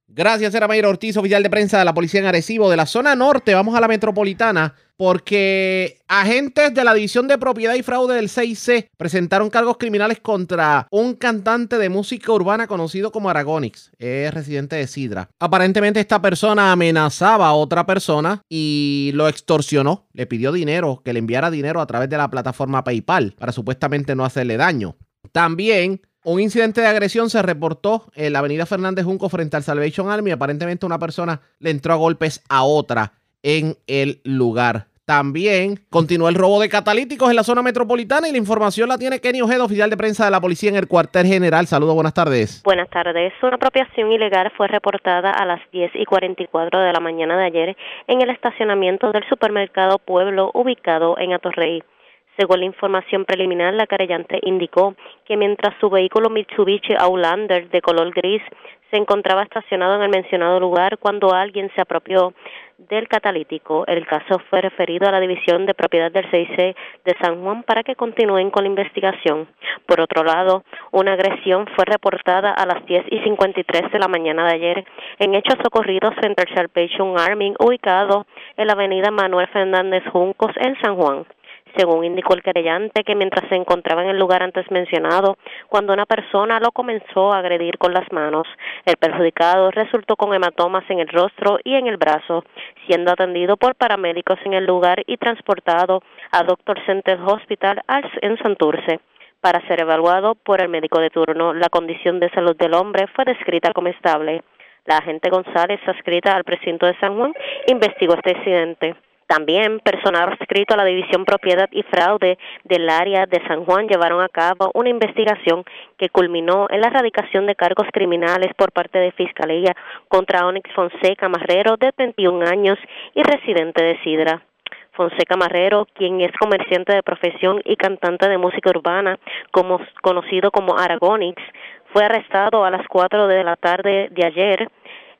Gracias, era Mayra Ortiz, oficial de prensa de la Policía en Arecibo. De la zona norte, vamos a la metropolitana, porque agentes de la División de Propiedad y Fraude del 6C presentaron cargos criminales contra un cantante de música urbana conocido como Aragonix. Es residente de Sidra. Aparentemente, esta persona amenazaba a otra persona y lo extorsionó. Le pidió dinero, que le enviara dinero a través de la plataforma PayPal para supuestamente no hacerle daño. También un incidente de agresión se reportó en la avenida Fernández Junco frente al Salvation Army. Aparentemente una persona le entró a golpes a otra en el lugar. También continuó el robo de catalíticos en la zona metropolitana y la información la tiene Kenny Ojeda, oficial de prensa de la policía en el cuartel general. Saludos, buenas tardes. Buenas tardes. Una apropiación ilegal fue reportada a las 10 y 44 de la mañana de ayer en el estacionamiento del supermercado Pueblo ubicado en Atorrey. Según la información preliminar, la querellante indicó que mientras su vehículo Mitsubishi Outlander de color gris se encontraba estacionado en el mencionado lugar cuando alguien se apropió del catalítico. El caso fue referido a la División de Propiedad del 6C de San Juan para que continúen con la investigación. Por otro lado, una agresión fue reportada a las 10 y 53 de la mañana de ayer en hechos ocurridos frente al Salvation Army ubicado en la avenida Manuel Fernández Juncos en San Juan según indicó el querellante, que mientras se encontraba en el lugar antes mencionado, cuando una persona lo comenzó a agredir con las manos, el perjudicado resultó con hematomas en el rostro y en el brazo, siendo atendido por paramédicos en el lugar y transportado a Doctor Center Hospital en Santurce para ser evaluado por el médico de turno. La condición de salud del hombre fue descrita como estable. La agente González, adscrita al precinto de San Juan, investigó este incidente. También personal adscrito a la División Propiedad y Fraude del área de San Juan llevaron a cabo una investigación que culminó en la erradicación de cargos criminales por parte de Fiscalía contra Onyx Fonseca Marrero, de 21 años y residente de Sidra. Fonseca Marrero, quien es comerciante de profesión y cantante de música urbana, como, conocido como Aragonix, fue arrestado a las 4 de la tarde de ayer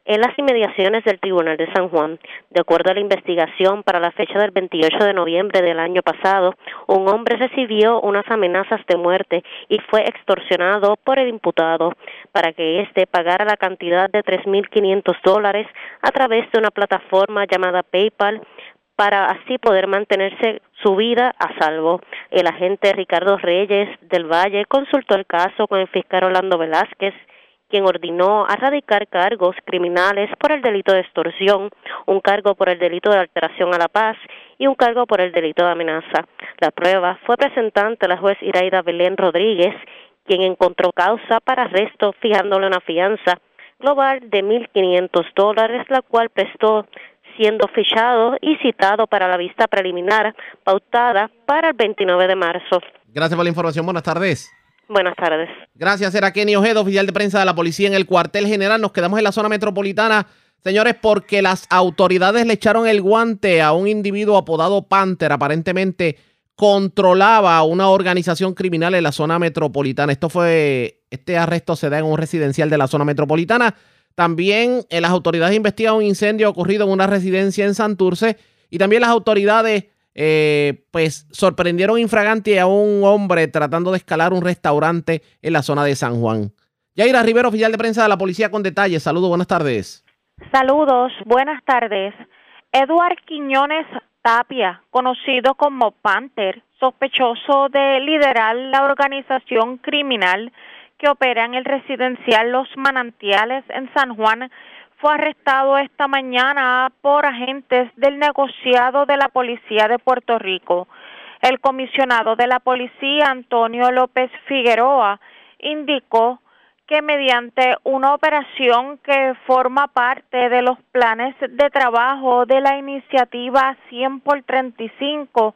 en las inmediaciones del Tribunal de San Juan. De acuerdo a la investigación, para la fecha del 28 de noviembre del año pasado, un hombre recibió unas amenazas de muerte y fue extorsionado por el imputado para que éste pagara la cantidad de 3.500 dólares a través de una plataforma llamada PayPal para así poder mantenerse su vida a salvo. El agente Ricardo Reyes del Valle consultó el caso con el fiscal Orlando Velázquez quien ordenó erradicar cargos criminales por el delito de extorsión, un cargo por el delito de alteración a la paz y un cargo por el delito de amenaza. La prueba fue presentada ante la juez Iraida Belén Rodríguez, quien encontró causa para arresto fijándole una fianza global de 1.500 dólares, la cual prestó siendo fichado y citado para la vista preliminar pautada para el 29 de marzo. Gracias por la información. Buenas tardes. Buenas tardes. Gracias, era Kenny Ojedo, oficial de prensa de la policía en el cuartel general. Nos quedamos en la zona metropolitana, señores, porque las autoridades le echaron el guante a un individuo apodado Panther. Aparentemente controlaba una organización criminal en la zona metropolitana. Esto fue, este arresto se da en un residencial de la zona metropolitana. También eh, las autoridades investigan un incendio ocurrido en una residencia en Santurce y también las autoridades eh, pues sorprendieron infragante a un hombre tratando de escalar un restaurante en la zona de San Juan. Yaira Rivero, oficial de prensa de la policía con detalles. Saludos, buenas tardes. Saludos, buenas tardes. Eduard Quiñones Tapia, conocido como Panther, sospechoso de liderar la organización criminal que opera en el residencial Los Manantiales en San Juan, fue arrestado esta mañana por agentes del negociado de la Policía de Puerto Rico. El comisionado de la policía, Antonio López Figueroa, indicó que mediante una operación que forma parte de los planes de trabajo de la iniciativa 100 por 35,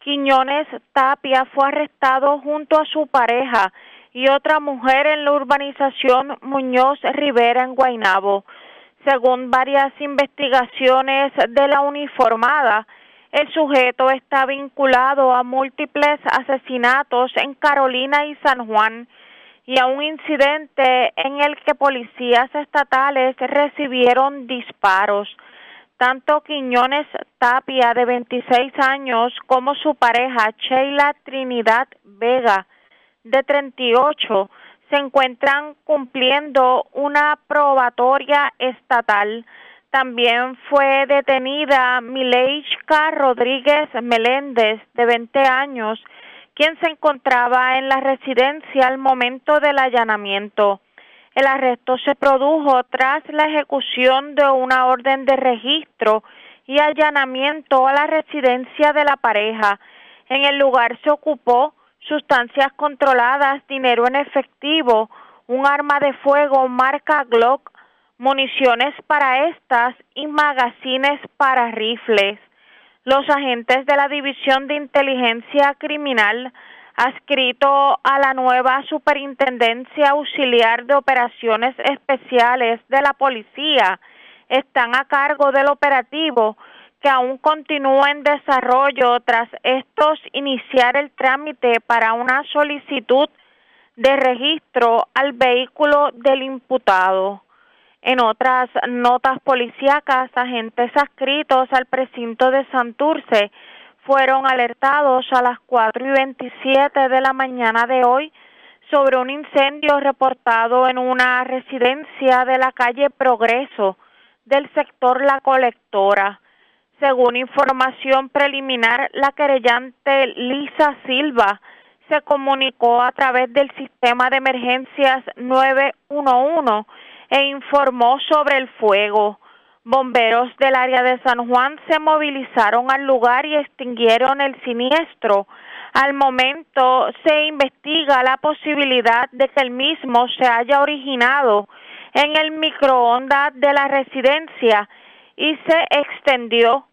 Quiñones Tapia fue arrestado junto a su pareja y otra mujer en la urbanización Muñoz Rivera en Guaynabo. Según varias investigaciones de la uniformada, el sujeto está vinculado a múltiples asesinatos en Carolina y San Juan y a un incidente en el que policías estatales recibieron disparos. Tanto Quiñones Tapia, de 26 años, como su pareja Sheila Trinidad Vega, de 38, se encuentran cumpliendo una probatoria estatal. También fue detenida Mileichka Rodríguez Meléndez, de 20 años, quien se encontraba en la residencia al momento del allanamiento. El arresto se produjo tras la ejecución de una orden de registro y allanamiento a la residencia de la pareja. En el lugar se ocupó sustancias controladas, dinero en efectivo, un arma de fuego marca Glock, municiones para estas y magazines para rifles. Los agentes de la División de Inteligencia Criminal, adscrito a la nueva Superintendencia Auxiliar de Operaciones Especiales de la Policía, están a cargo del operativo que aún continúa en desarrollo tras estos iniciar el trámite para una solicitud de registro al vehículo del imputado. En otras notas policíacas, agentes adscritos al precinto de Santurce fueron alertados a las 4 y 27 de la mañana de hoy sobre un incendio reportado en una residencia de la calle Progreso del sector La Colectora. Según información preliminar, la querellante Lisa Silva se comunicó a través del sistema de emergencias 911 e informó sobre el fuego. Bomberos del área de San Juan se movilizaron al lugar y extinguieron el siniestro. Al momento se investiga la posibilidad de que el mismo se haya originado en el microondas de la residencia y se extendió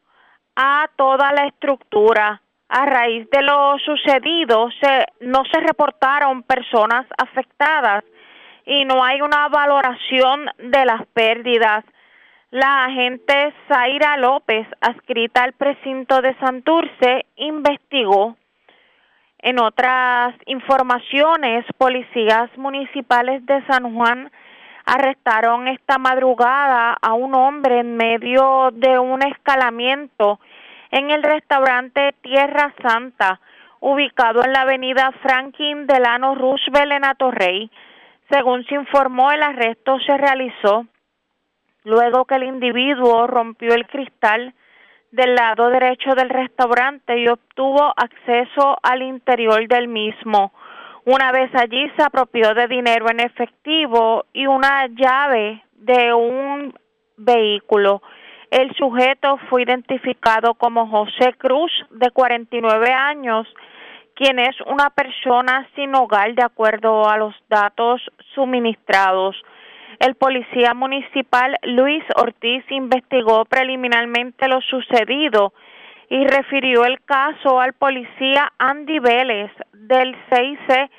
a toda la estructura. A raíz de lo sucedido, se, no se reportaron personas afectadas y no hay una valoración de las pérdidas. La agente Zaira López, adscrita al precinto de Santurce, investigó. En otras informaciones, policías municipales de San Juan arrestaron esta madrugada a un hombre en medio de un escalamiento en el restaurante Tierra Santa, ubicado en la avenida Franklin Delano Roosevelt en Atorrey. Según se informó, el arresto se realizó luego que el individuo rompió el cristal del lado derecho del restaurante y obtuvo acceso al interior del mismo. Una vez allí se apropió de dinero en efectivo y una llave de un vehículo. El sujeto fue identificado como José Cruz, de 49 años, quien es una persona sin hogar de acuerdo a los datos suministrados. El policía municipal Luis Ortiz investigó preliminarmente lo sucedido y refirió el caso al policía Andy Vélez del 6C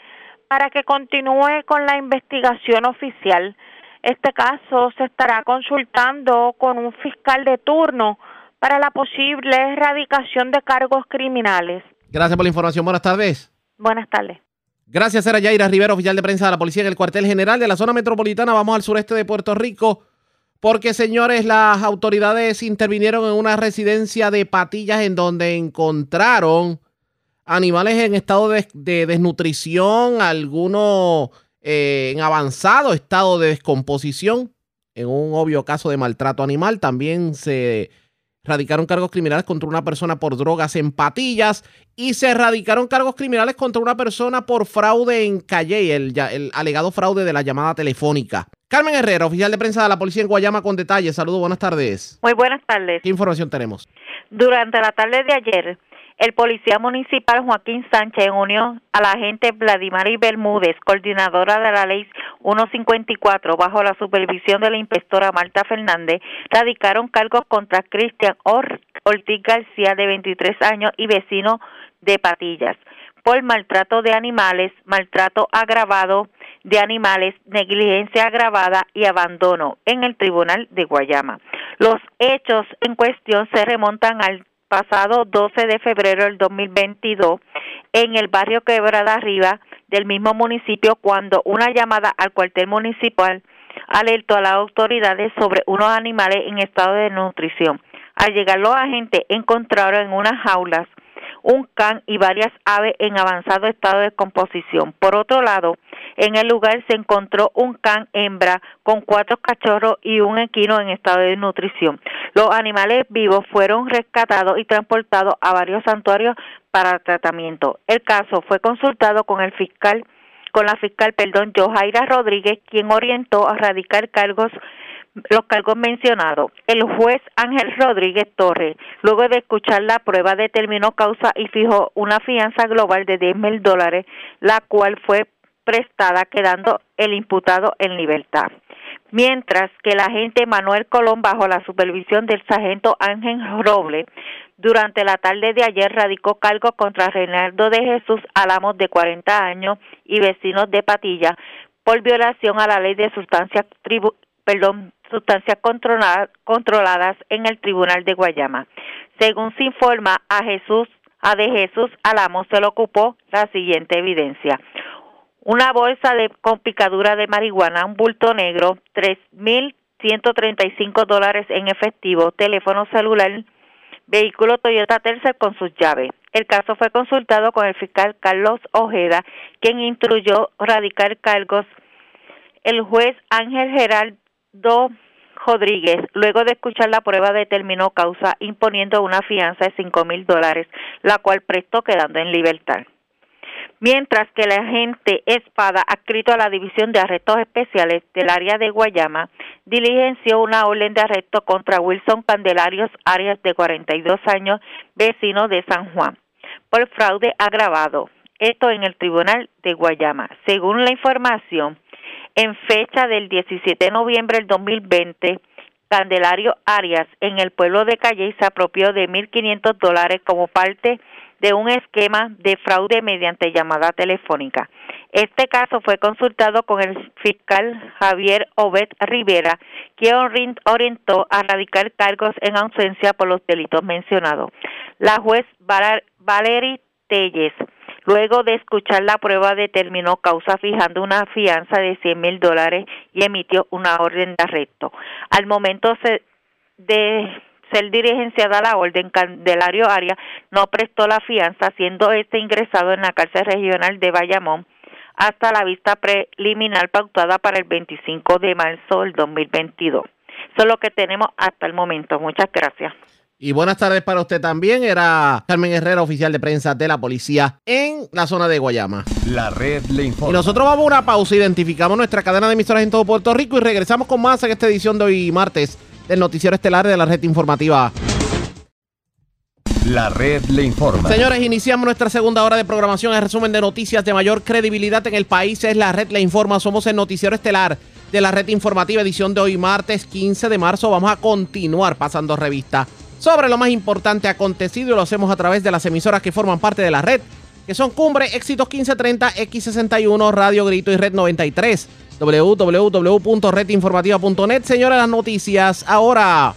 para que continúe con la investigación oficial. Este caso se estará consultando con un fiscal de turno para la posible erradicación de cargos criminales. Gracias por la información. Buenas tardes. Buenas tardes. Gracias, era Yaira Rivera, oficial de prensa de la Policía en el cuartel general de la zona metropolitana. Vamos al sureste de Puerto Rico Porque, señores, las autoridades intervinieron en una residencia de patillas en donde encontraron animales en estado de, desnutrición, algunos eh, en avanzado estado de descomposición, en un obvio caso de maltrato animal. También se radicaron cargos criminales contra una persona por drogas en patillas y se radicaron cargos criminales contra una persona por fraude en Calle, el, el alegado fraude de la llamada telefónica. Carmen Herrera, oficial de prensa de la policía en Guayama con detalles. Saludos, buenas tardes. Muy buenas tardes. ¿Qué información tenemos? Durante la tarde de ayer, el policía municipal Joaquín Sánchez, en unión a la agente Vladimir Bermúdez, coordinadora de la ley 154, bajo la supervisión de la inspectora Marta Fernández, radicaron cargos contra Cristian Ortiz García, de 23 años y vecino de Patillas, por maltrato de animales, maltrato agravado, de Animales, negligencia agravada y abandono en el Tribunal de Guayama. Los hechos en cuestión se remontan al pasado 12 de febrero del 2022 en el barrio Quebrada Arriba del mismo municipio cuando una llamada al cuartel municipal alertó a las autoridades sobre unos animales en estado de nutrición. Al llegar los agentes encontraron en unas jaulas un can y varias aves en avanzado estado de composición. Por otro lado, en el lugar se encontró un can hembra con cuatro cachorros y un equino en estado de nutrición. Los animales vivos fueron rescatados y transportados a varios santuarios para tratamiento. El caso fue consultado con el fiscal con la fiscal, perdón, Johaira Rodríguez, quien orientó a radicar cargos los cargos mencionados. El juez Ángel Rodríguez Torres, luego de escuchar la prueba, determinó causa y fijó una fianza global de 10 mil dólares, la cual fue prestada quedando el imputado en libertad. Mientras que el agente Manuel Colón, bajo la supervisión del sargento Ángel Roble, durante la tarde de ayer radicó cargos contra Reinaldo de Jesús Alamos, de 40 años, y vecinos de Patilla, por violación a la ley de sustancias perdón, sustancias controladas en el Tribunal de Guayama. Según se informa, a Jesús, a de Jesús Alamo se le ocupó la siguiente evidencia. Una bolsa de, con picadura de marihuana, un bulto negro, tres mil ciento treinta y cinco dólares en efectivo, teléfono celular, vehículo Toyota Tercer con sus llaves. El caso fue consultado con el fiscal Carlos Ojeda, quien instruyó radicar cargos. El juez Ángel Geraldo Rodríguez, luego de escuchar la prueba, determinó causa imponiendo una fianza de cinco mil dólares, la cual prestó quedando en libertad. Mientras que el agente Espada, adscrito a la División de Arrestos Especiales del área de Guayama, diligenció una orden de arresto contra Wilson Candelarios Arias, de 42 años, vecino de San Juan, por fraude agravado. Esto en el Tribunal de Guayama. Según la información, en fecha del 17 de noviembre del 2020, Candelario Arias en el pueblo de Calle se apropió de 1.500 dólares como parte de un esquema de fraude mediante llamada telefónica. Este caso fue consultado con el fiscal Javier Obed Rivera, quien orientó a radicar cargos en ausencia por los delitos mencionados. La juez Valerie Telles Luego de escuchar la prueba determinó causa fijando una fianza de 100 mil dólares y emitió una orden de arresto. Al momento de ser dirigenciada la orden, Candelario Arias no prestó la fianza, siendo este ingresado en la cárcel regional de Bayamón hasta la vista preliminar pautada para el 25 de marzo del 2022. Eso es lo que tenemos hasta el momento. Muchas gracias. Y buenas tardes para usted también. Era Carmen Herrera, oficial de prensa de la policía en la zona de Guayama. La red le informa. Y nosotros vamos a una pausa, identificamos nuestra cadena de emisoras en todo Puerto Rico y regresamos con más en esta edición de hoy martes del noticiero estelar de la red informativa. La red le informa. Señores, iniciamos nuestra segunda hora de programación. El resumen de noticias de mayor credibilidad en el país es La red le informa. Somos el noticiero estelar de la red informativa, edición de hoy martes 15 de marzo. Vamos a continuar pasando revista sobre lo más importante acontecido y lo hacemos a través de las emisoras que forman parte de la red, que son Cumbre, Éxitos 1530, X61, Radio Grito y Red 93. www.redinformativa.net. Señora, las noticias ahora.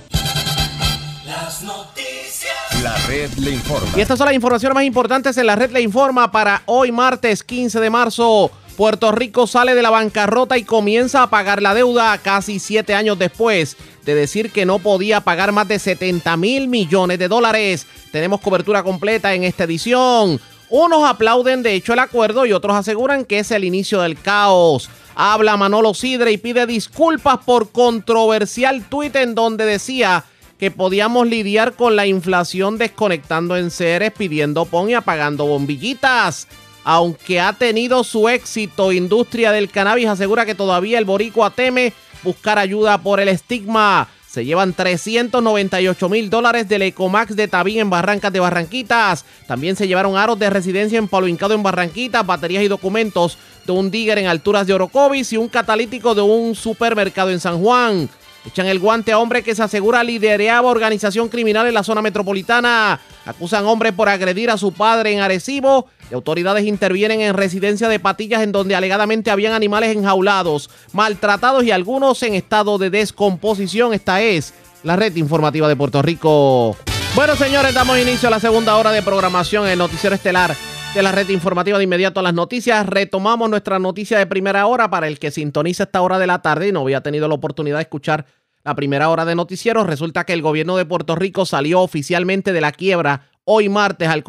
Las noticias. La red le informa. Y estas son las informaciones más importantes en la red le informa para hoy martes 15 de marzo. Puerto Rico sale de la bancarrota y comienza a pagar la deuda casi siete años después de decir que no podía pagar más de 70 mil millones de dólares. Tenemos cobertura completa en esta edición. Unos aplauden de hecho el acuerdo y otros aseguran que es el inicio del caos. Habla Manolo Sidre y pide disculpas por controversial tuit en donde decía que podíamos lidiar con la inflación desconectando en seres, pidiendo pon y apagando bombillitas. Aunque ha tenido su éxito, industria del cannabis asegura que todavía el boricua teme buscar ayuda por el estigma. Se llevan 398 mil dólares del Ecomax de Tabín en Barrancas de Barranquitas. También se llevaron aros de residencia en Palo Hincado en Barranquitas, baterías y documentos de un digger en alturas de Orocovis y un catalítico de un supermercado en San Juan. Echan el guante a hombre que se asegura lidereaba organización criminal en la zona metropolitana. Acusan hombre por agredir a su padre en Arecibo. Y autoridades intervienen en residencia de Patillas en donde alegadamente habían animales enjaulados, maltratados y algunos en estado de descomposición. Esta es la red informativa de Puerto Rico. Bueno, señores, damos inicio a la segunda hora de programación en el noticiero estelar de la red informativa de inmediato a las noticias. Retomamos nuestra noticia de primera hora para el que sintoniza esta hora de la tarde y no había tenido la oportunidad de escuchar la primera hora de noticieros. Resulta que el gobierno de Puerto Rico salió oficialmente de la quiebra hoy martes al,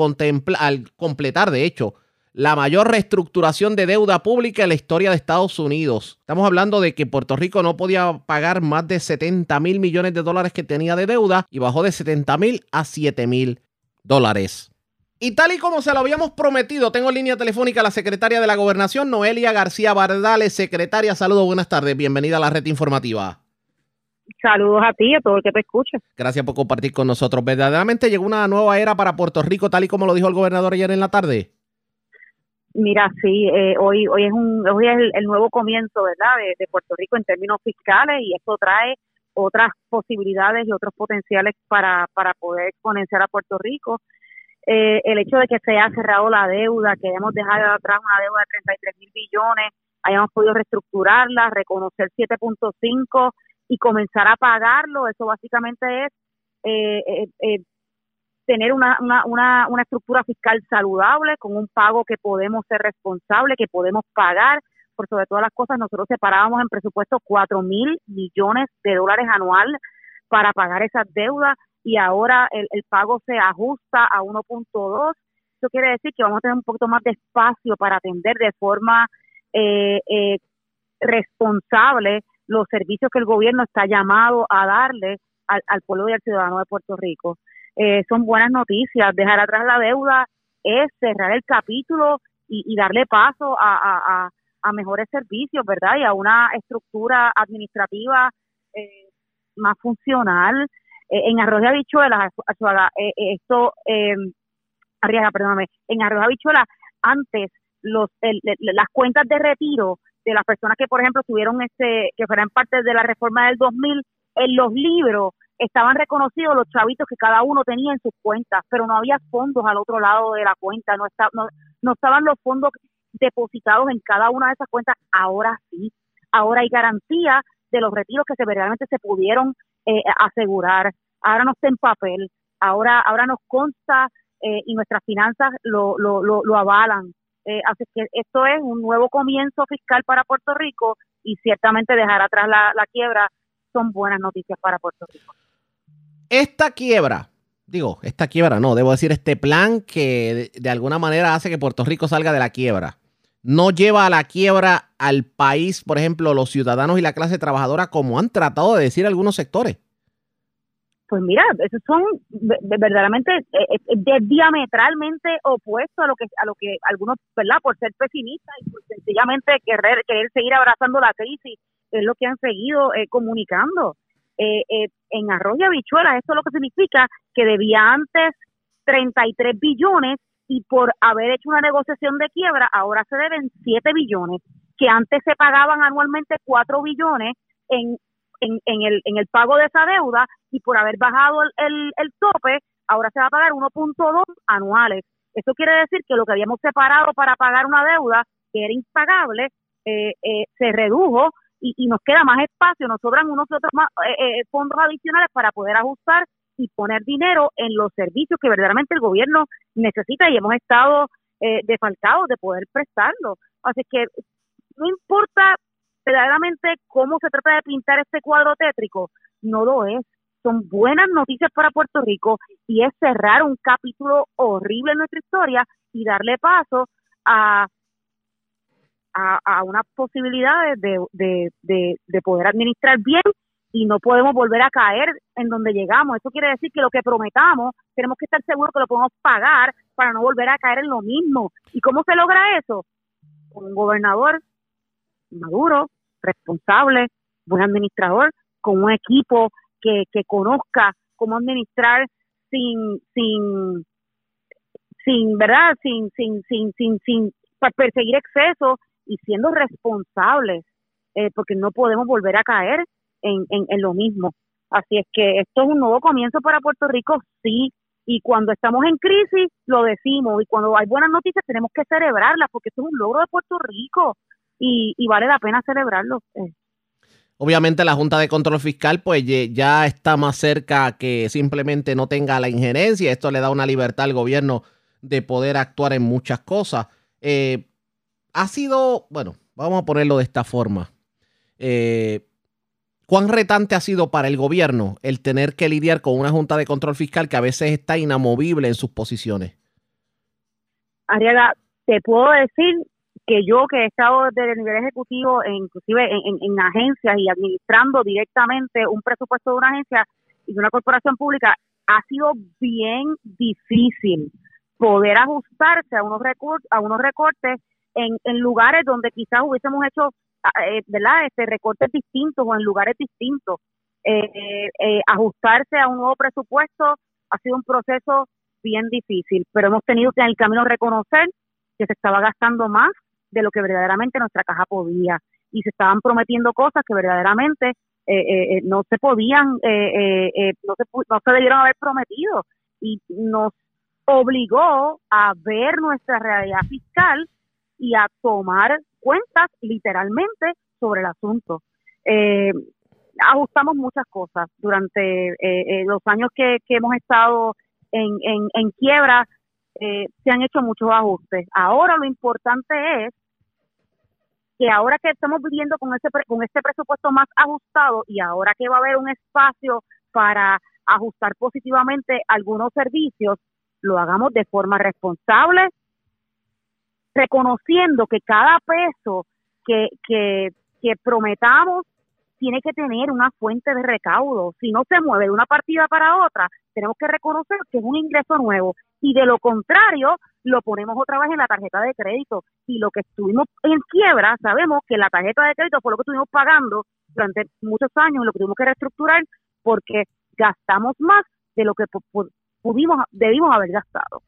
al completar, de hecho, la mayor reestructuración de deuda pública en la historia de Estados Unidos. Estamos hablando de que Puerto Rico no podía pagar más de 70 mil millones de dólares que tenía de deuda y bajó de 70 mil a 7 mil dólares. Y tal y como se lo habíamos prometido, tengo en línea telefónica a la secretaria de la Gobernación, Noelia García Bardales. Secretaria, saludos, buenas tardes, bienvenida a la red informativa. Saludos a ti y a todo el que te escucha. Gracias por compartir con nosotros. ¿Verdaderamente llegó una nueva era para Puerto Rico, tal y como lo dijo el gobernador ayer en la tarde? Mira, sí, eh, hoy hoy es un hoy es el, nuevo comienzo, ¿verdad? De, Puerto Rico en términos fiscales y esto trae otras posibilidades y otros potenciales para, para poder exponenciar a Puerto Rico. Eh, el hecho de que se haya cerrado la deuda, que hayamos dejado atrás una deuda de 33 mil billones, hayamos podido reestructurarla, reconocer 7.5 y comenzar a pagarlo, eso básicamente es eh, eh, eh, tener una, una, una, estructura fiscal saludable, con un pago que podemos ser responsables, que podemos pagar. Por sobre todas las cosas, nosotros separábamos en presupuesto 4 mil millones de dólares anual para pagar esas deudas y ahora el, el pago se ajusta a 1.2. Eso quiere decir que vamos a tener un poquito más de espacio para atender de forma eh, eh, responsable los servicios que el gobierno está llamado a darle al, pueblo y al ciudadano de Puerto Rico. Eh, son buenas noticias. Dejar atrás la deuda es cerrar el capítulo y, darle paso a, mejores servicios, ¿verdad? Y a una estructura administrativa eh, más funcional. Eh, en Arroz de Habichuelas, esto, Arriaga, perdóname, en Arroz de Habichuelas, antes los, las cuentas de retiro de las personas que, por ejemplo, tuvieron este, que fueran parte de la reforma del 2000, en los libros estaban reconocidos los chavitos que cada uno tenía en sus cuentas, pero no había fondos al otro lado de la cuenta, no, está, no, no estaban los fondos depositados en cada una de esas cuentas, ahora sí, ahora hay garantía de los retiros que se verdaderamente se pudieron eh, asegurar, ahora no está en papel, ahora, ahora nos consta eh, y nuestras finanzas lo, lo, lo, lo avalan. Eh, así que esto es un nuevo comienzo fiscal para Puerto Rico y ciertamente dejar atrás la, quiebra son buenas noticias para Puerto Rico. Esta quiebra, digo, esta quiebra no, debo decir este plan que de, alguna manera hace que Puerto Rico salga de la quiebra, no lleva a la quiebra al país, por ejemplo, los ciudadanos y la clase trabajadora, como han tratado de decir algunos sectores. Pues mira, esos son verdaderamente eh, eh, diametralmente opuestos a lo que a lo que algunos, ¿verdad? Por ser pesimistas y por sencillamente querer querer seguir abrazando la crisis es lo que han seguido eh, comunicando. en arroz y habichuelas, esto es lo que significa que debía antes 33 billones y por haber hecho una negociación de quiebra, ahora se deben 7 billones, que antes se pagaban anualmente 4 billones en en, en, el, en el pago de esa deuda y por haber bajado el, el, tope, ahora se va a pagar 1.2 anuales. Eso quiere decir que lo que habíamos separado para pagar una deuda que era impagable eh, eh, se redujo y, y, nos queda más espacio, nos sobran unos otros eh, fondos adicionales para poder ajustar y poner dinero en los servicios que verdaderamente el gobierno necesita y hemos estado defalcados de poder prestarlo. Así que no importa verdaderamente cómo se trata de pintar este cuadro tétrico, no lo es. Son buenas noticias para Puerto Rico y es cerrar un capítulo horrible en nuestra historia y darle paso a, a, unas posibilidades de, de, de, de poder administrar bien y no podemos volver a caer en donde llegamos. Eso quiere decir que lo que prometamos tenemos que estar seguros que lo podemos pagar para no volver a caer en lo mismo. ¿Y cómo se logra eso? Con un gobernador maduro, responsable, buen administrador, con un equipo que, que conozca cómo administrar sin sin sin verdad sin sin sin sin, sin perseguir excesos y siendo responsables eh, porque no podemos volver a caer en, en, lo mismo. Así es que esto es un nuevo comienzo para Puerto Rico, sí, y cuando estamos en crisis lo decimos, y cuando hay buenas noticias tenemos que celebrarlas, porque esto es un logro de Puerto Rico y, y vale la pena celebrarlo. Eh. Obviamente la Junta de Control Fiscal pues ya está más cerca que simplemente no tenga la injerencia. Esto le da una libertad al gobierno de poder actuar en muchas cosas. Eh, ha sido, bueno, vamos a ponerlo de esta forma. Eh, ¿Cuán retante ha sido para el gobierno el tener que lidiar con una Junta de Control Fiscal que a veces está inamovible en sus posiciones? Ariaga, te puedo decir que yo que he estado desde el nivel ejecutivo, e inclusive en, agencias y administrando directamente un presupuesto de una agencia y de una corporación pública, ha sido bien difícil poder ajustarse a unos, a unos recortes en, en lugares donde quizás hubiésemos hecho ¿verdad? Este, recortes distintos o en lugares distintos. Eh, eh, ajustarse a un nuevo presupuesto ha sido un proceso bien difícil, pero hemos tenido que en el camino reconocer que se estaba gastando más de lo que verdaderamente nuestra caja podía y se estaban prometiendo cosas que verdaderamente no se podían, no, se, no se debieron haber prometido y nos obligó a ver nuestra realidad fiscal y a tomar cuentas literalmente sobre el asunto. Eh, ajustamos muchas cosas durante eh, eh, los años que, hemos estado en, en, quiebra. se han hecho muchos ajustes. Ahora lo importante es que ahora que estamos viviendo con ese con este presupuesto más ajustado y ahora que va a haber un espacio para ajustar positivamente algunos servicios, lo hagamos de forma responsable, reconociendo que cada peso que, que, prometamos tiene que tener una fuente de recaudo. Si no se mueve de una partida para otra, tenemos que reconocer que es un ingreso nuevo y de lo contrario lo ponemos otra vez en la tarjeta de crédito y lo que estuvimos en quiebra, sabemos que la tarjeta de crédito fue lo que estuvimos pagando durante muchos años, lo que tuvimos que reestructurar porque gastamos más de lo que pudimos debimos haber gastado.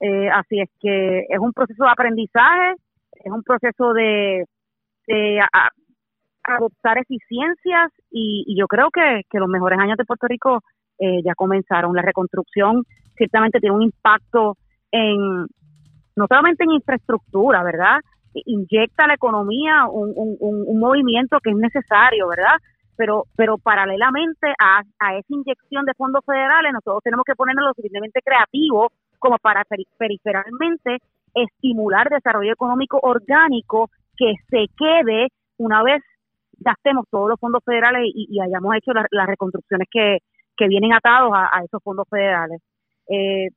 Eh, así es que es un proceso de aprendizaje, es un proceso de, adoptar eficiencias y, yo creo que, los mejores años de Puerto Rico eh, ya comenzaron. La reconstrucción ciertamente tiene un impacto en no solamente en infraestructura, ¿verdad? Inyecta a la economía un, un, movimiento que es necesario, ¿verdad? Pero, pero paralelamente a, a esa inyección de fondos federales, nosotros tenemos que ponernos lo suficientemente creativos como para periferalmente estimular desarrollo económico orgánico que se quede una vez gastemos todos los fondos federales y, hayamos hecho las reconstrucciones que, vienen atados a, esos fondos federales. Eh,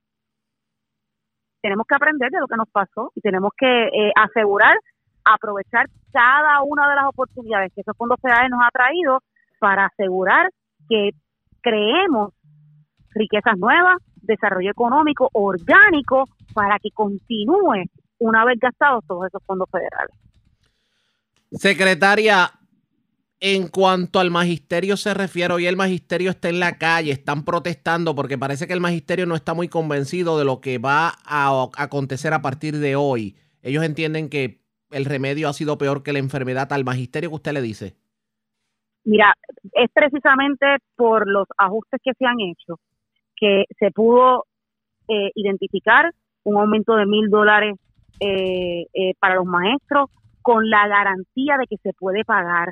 tenemos que aprender de lo que nos pasó y tenemos que eh, asegurar, aprovechar cada una de las oportunidades que esos fondos federales nos ha traído para asegurar que creemos riquezas nuevas, desarrollo económico orgánico para que continúe una vez gastados todos esos fondos federales. Secretaria, en cuanto al magisterio se refiere, hoy el magisterio está en la calle, están protestando porque parece que el magisterio no está muy convencido de lo que va a acontecer a partir de hoy. Ellos entienden que el remedio ha sido peor que la enfermedad. ¿Al magisterio que usted le dice? Mira, es precisamente por los ajustes que se han hecho que se pudo eh, identificar un aumento de mil dólares eh, eh, para los maestros con la garantía de que se puede pagar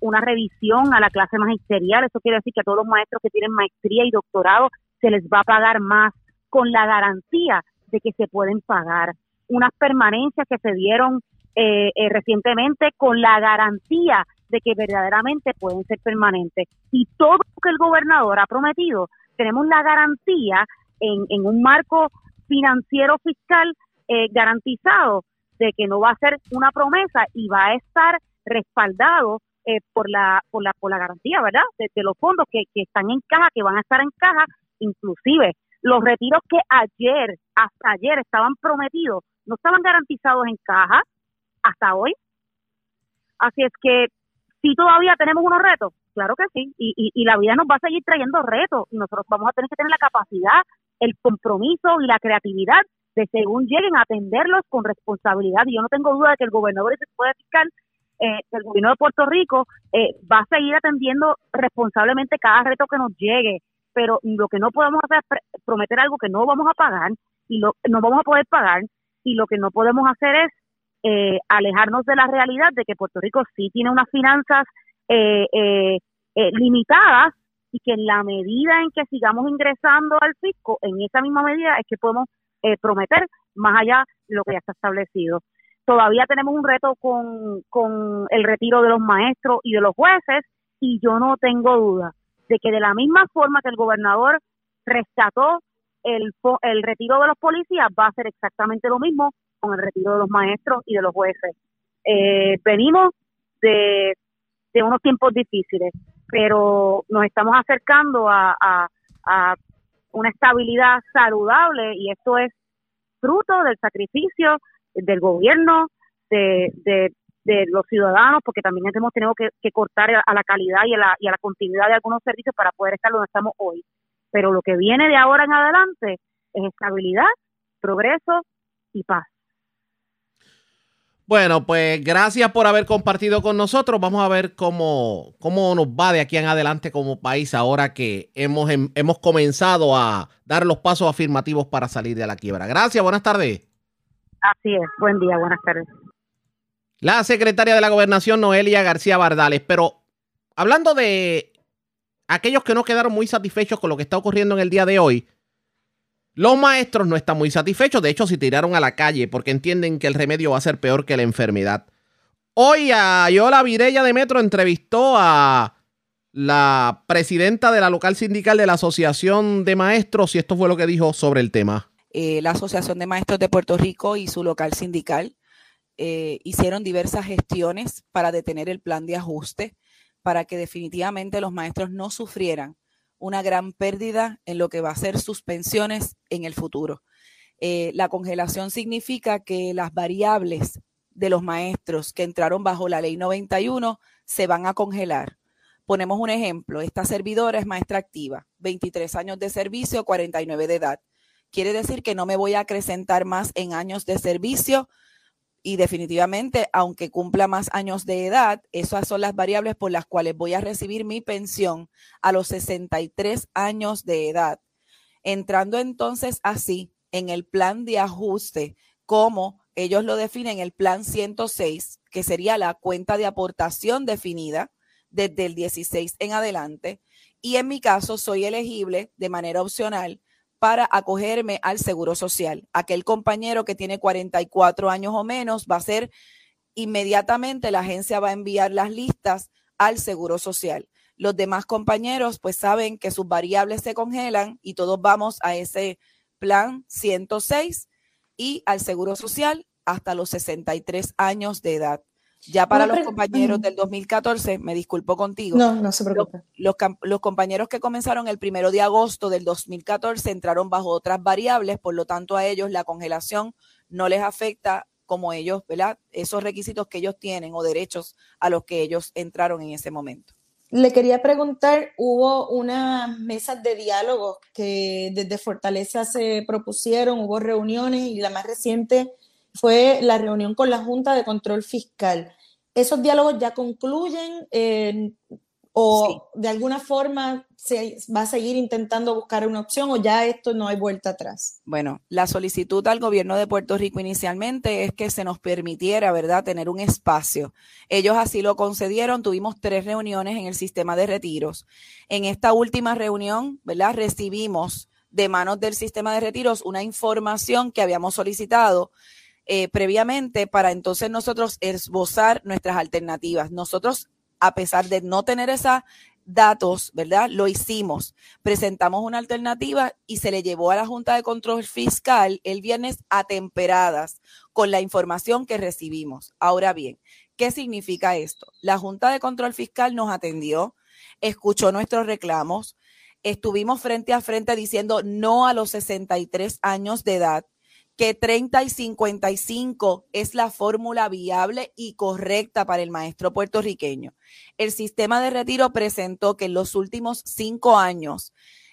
una revisión a la clase magisterial. Eso quiere decir que a todos los maestros que tienen maestría y doctorado se les va a pagar más con la garantía de que se pueden pagar. Unas permanencias que se dieron eh, eh, recientemente con la garantía de que verdaderamente pueden ser permanentes. Y todo lo que el gobernador ha prometido, tenemos la garantía en, un marco financiero fiscal eh, garantizado de que no va a ser una promesa y va a estar respaldado eh, por la por la por la garantía, ¿verdad? De, los fondos que, que están en caja, que van a estar en caja, inclusive los retiros que ayer, hasta ayer estaban prometidos, no estaban garantizados en caja hasta hoy. Así es que si todavía tenemos unos retos, claro que sí, y, y, y la vida nos va a seguir trayendo retos y nosotros vamos a tener que tener la capacidad, el compromiso y la creatividad de según lleguen atenderlos con responsabilidad. Y yo no tengo duda de que el gobernador y puede fiscal eh, del gobierno de Puerto Rico eh, va a seguir atendiendo responsablemente cada reto que nos llegue. Pero lo que no podemos hacer es prometer algo que no vamos a pagar y lo, no vamos a poder pagar. Y lo que no podemos hacer es eh, alejarnos de la realidad de que Puerto Rico sí tiene unas finanzas eh, eh, limitadas y que en la medida en que sigamos ingresando al fisco, en esa misma medida es que podemos prometer más allá de lo que ya está establecido. Todavía tenemos un reto con, con el retiro de los maestros y de los jueces y yo no tengo duda de que de la misma forma que el gobernador rescató el, el retiro de los policías, va a ser exactamente lo mismo con el retiro de los maestros y de los jueces. Eh, venimos de, de, unos tiempos difíciles, pero nos estamos acercando a, a, una estabilidad saludable y esto es fruto del sacrificio del gobierno, de, de, los ciudadanos, porque también hemos tenido que, que cortar a la calidad y a la, y a la continuidad de algunos servicios para poder estar donde estamos hoy. Pero lo que viene de ahora en adelante es estabilidad, progreso y paz. Bueno, pues gracias por haber compartido con nosotros. Vamos a ver cómo, cómo nos va de aquí en adelante como país ahora que hemos, em, hemos comenzado a dar los pasos afirmativos para salir de la quiebra. Gracias, buenas tardes. Así es, buen día, buenas tardes. La secretaria de la gobernación, Noelia García Bardales. Pero hablando de aquellos que no quedaron muy satisfechos con lo que está ocurriendo en el día de hoy, los maestros no están muy satisfechos, de hecho se tiraron a la calle porque entienden que el remedio va a ser peor que la enfermedad. Hoy a Yola Virella de Metro entrevistó a la presidenta de la local sindical de la Asociación de Maestros y esto fue lo que dijo sobre el tema. Eh, la Asociación de Maestros de Puerto Rico y su local sindical eh, hicieron diversas gestiones para detener el plan de ajuste para que definitivamente los maestros no sufrieran una gran pérdida en lo que va a ser sus pensiones en el futuro. Eh, la congelación significa que las variables de los maestros que entraron bajo la ley 91 se van a congelar. Ponemos un ejemplo, esta servidora es maestra activa, 23 años de servicio, 49 de edad. Quiere decir que no me voy a acrecentar más en años de servicio y definitivamente, aunque cumpla más años de edad, esas son las variables por las cuales voy a recibir mi pensión a los 63 años de edad. Entrando entonces así en el plan de ajuste, como ellos lo definen, el plan 106, que sería la cuenta de aportación definida desde el 16 en adelante. Y en mi caso, soy elegible de manera opcional para acogerme al seguro social. Aquel compañero que tiene 44 años o menos va a ser inmediatamente la agencia va a enviar las listas al seguro social. Los demás compañeros pues saben que sus variables se congelan y todos vamos a ese plan 106 y al seguro social hasta los 63 años de edad. Ya para los compañeros del 2014, me disculpo contigo. No, no se preocupe. Los, los, compañeros que comenzaron el primero de agosto del 2014 entraron bajo otras variables, por lo tanto a ellos la congelación no les afecta como ellos, ¿verdad? Esos requisitos que ellos tienen o derechos a los que ellos entraron en ese momento. Le quería preguntar, hubo unas mesas de diálogo que desde Fortaleza se propusieron, hubo reuniones y la más reciente fue la reunión con la Junta de Control Fiscal. ¿Esos diálogos ya concluyen eh, o de alguna forma se va a seguir intentando buscar una opción o ya esto no hay vuelta atrás? Bueno, la solicitud al gobierno de Puerto Rico inicialmente es que se nos permitiera, ¿verdad?, tener un espacio. Ellos así lo concedieron, tuvimos tres reuniones en el sistema de retiros. En esta última reunión, ¿verdad?, recibimos de manos del sistema de retiros una información que habíamos solicitado eh, previamente para entonces nosotros esbozar nuestras alternativas. Nosotros, a pesar de no tener esos datos, ¿verdad? Lo hicimos. Presentamos una alternativa y se le llevó a la Junta de Control Fiscal el viernes atemperadas con la información que recibimos. Ahora bien, ¿qué significa esto? La Junta de Control Fiscal nos atendió, escuchó nuestros reclamos, estuvimos frente a frente diciendo no a los 63 años de edad, que 30 y 55 es la fórmula viable y correcta para el maestro puertorriqueño. El sistema de retiro presentó que en los últimos cinco años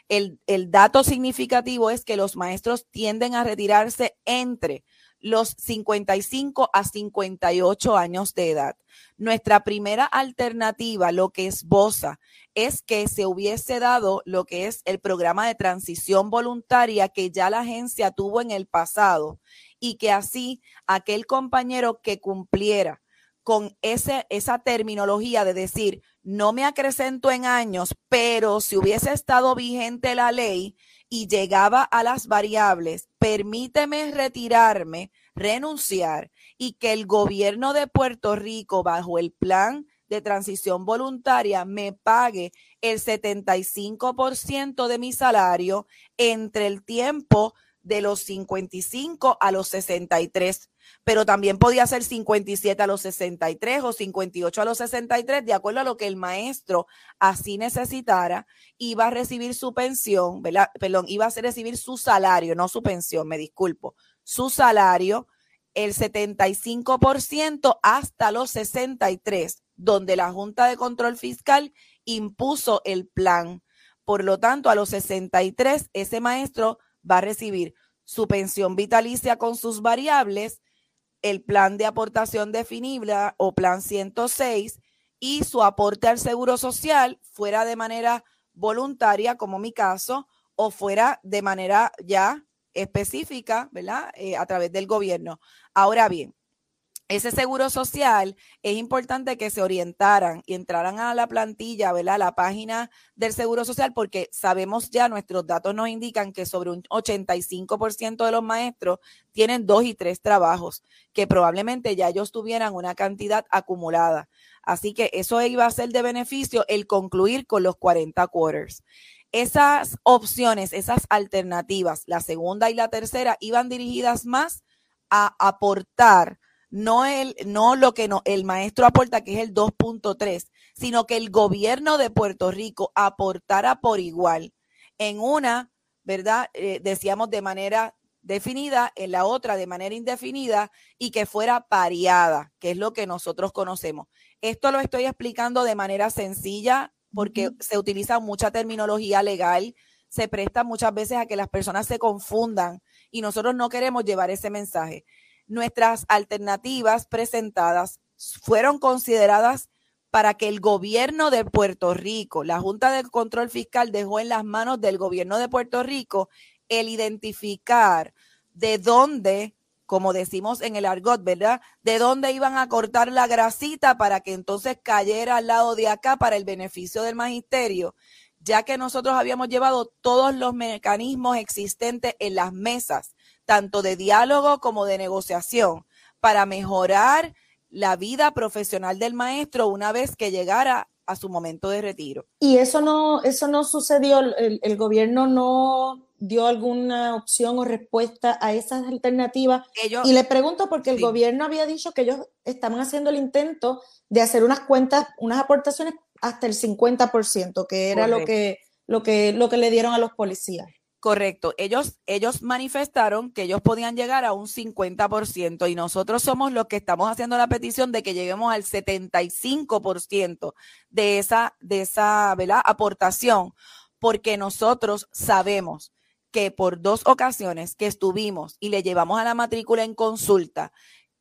el, el dato significativo es que los maestros tienden a retirarse entre los 55 a 58 años de edad. Nuestra primera alternativa, lo que esboza, es que se hubiese dado lo que es el programa de transición voluntaria que ya la agencia tuvo en el pasado y que así aquel compañero que cumpliera con ese, esa terminología de decir, no me acrecento en años, pero si hubiese estado vigente la ley, y llegaba a las variables, permíteme retirarme, renunciar y que el gobierno de Puerto Rico bajo el plan de transición voluntaria me pague el 75% de mi salario entre el tiempo de los 55 a los 63 pero también podía ser 57 a los 63 o 58 a los 63, de acuerdo a lo que el maestro así necesitara, iba a recibir su pensión, ¿verdad? perdón, iba a recibir su salario, no su pensión, me disculpo, su salario, el 75% hasta los 63, donde la Junta de Control Fiscal impuso el plan. Por lo tanto, a los 63, ese maestro va a recibir su pensión vitalicia con sus variables, el plan de aportación definible o plan 106 y su aporte al seguro social fuera de manera voluntaria, como mi caso, o fuera de manera ya específica, ¿verdad? Eh, a través del gobierno. Ahora bien, ese seguro social es importante que se orientaran y entraran a la plantilla, ¿verdad? A la página del seguro social, porque sabemos ya, nuestros datos nos indican que sobre un 85% de los maestros tienen dos y tres trabajos, que probablemente ya ellos tuvieran una cantidad acumulada. Así que eso iba a ser de beneficio el concluir con los 40 quarters. Esas opciones, esas alternativas, la segunda y la tercera, iban dirigidas más a aportar no, el, no lo que no, el maestro aporta, que es el 2.3, sino que el gobierno de Puerto Rico aportara por igual. En una, ¿verdad? Eh, decíamos de manera definida, en la otra de manera indefinida y que fuera pareada, que es lo que nosotros conocemos. Esto lo estoy explicando de manera sencilla porque se utiliza mucha terminología legal, se presta muchas veces a que las personas se confundan y nosotros no queremos llevar ese mensaje nuestras alternativas presentadas fueron consideradas para que el gobierno de Puerto Rico, la Junta de Control Fiscal dejó en las manos del gobierno de Puerto Rico el identificar de dónde, como decimos en el argot, ¿verdad? De dónde iban a cortar la grasita para que entonces cayera al lado de acá para el beneficio del magisterio, ya que nosotros habíamos llevado todos los mecanismos existentes en las mesas tanto de diálogo como de negociación, para mejorar la vida profesional del maestro una vez que llegara a su momento de retiro. Y eso no, eso no sucedió, el, gobierno no dio alguna opción o respuesta a esas alternativas. y le pregunto porque el gobierno había dicho que ellos estaban haciendo el intento de hacer unas cuentas, unas aportaciones hasta el 50%, que era lo que, lo, que, lo que le dieron a los policías. Correcto. Ellos, ellos manifestaron que ellos podían llegar a un 50% y nosotros somos los que estamos haciendo la petición de que lleguemos al 75% de esa, de esa ¿verdad? aportación, porque nosotros sabemos que por dos ocasiones que estuvimos y le llevamos a la matrícula en consulta,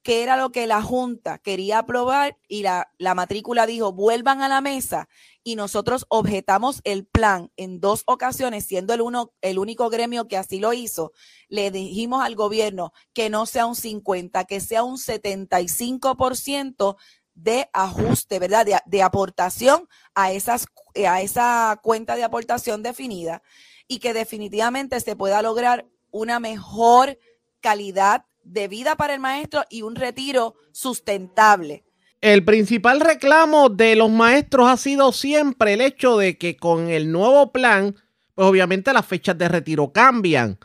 qué era lo que la Junta quería aprobar y la, la, matrícula dijo, vuelvan a la mesa y nosotros objetamos el plan en dos ocasiones, siendo el, uno, el único gremio que así lo hizo, le dijimos al gobierno que no sea un 50, que sea un 75% de ajuste, ¿verdad? De, de aportación a, esas, a esa cuenta de aportación definida y que definitivamente se pueda lograr una mejor calidad de vida para el maestro y un retiro sustentable. El principal reclamo de los maestros ha sido siempre el hecho de que con el nuevo plan, pues obviamente las fechas de retiro cambian.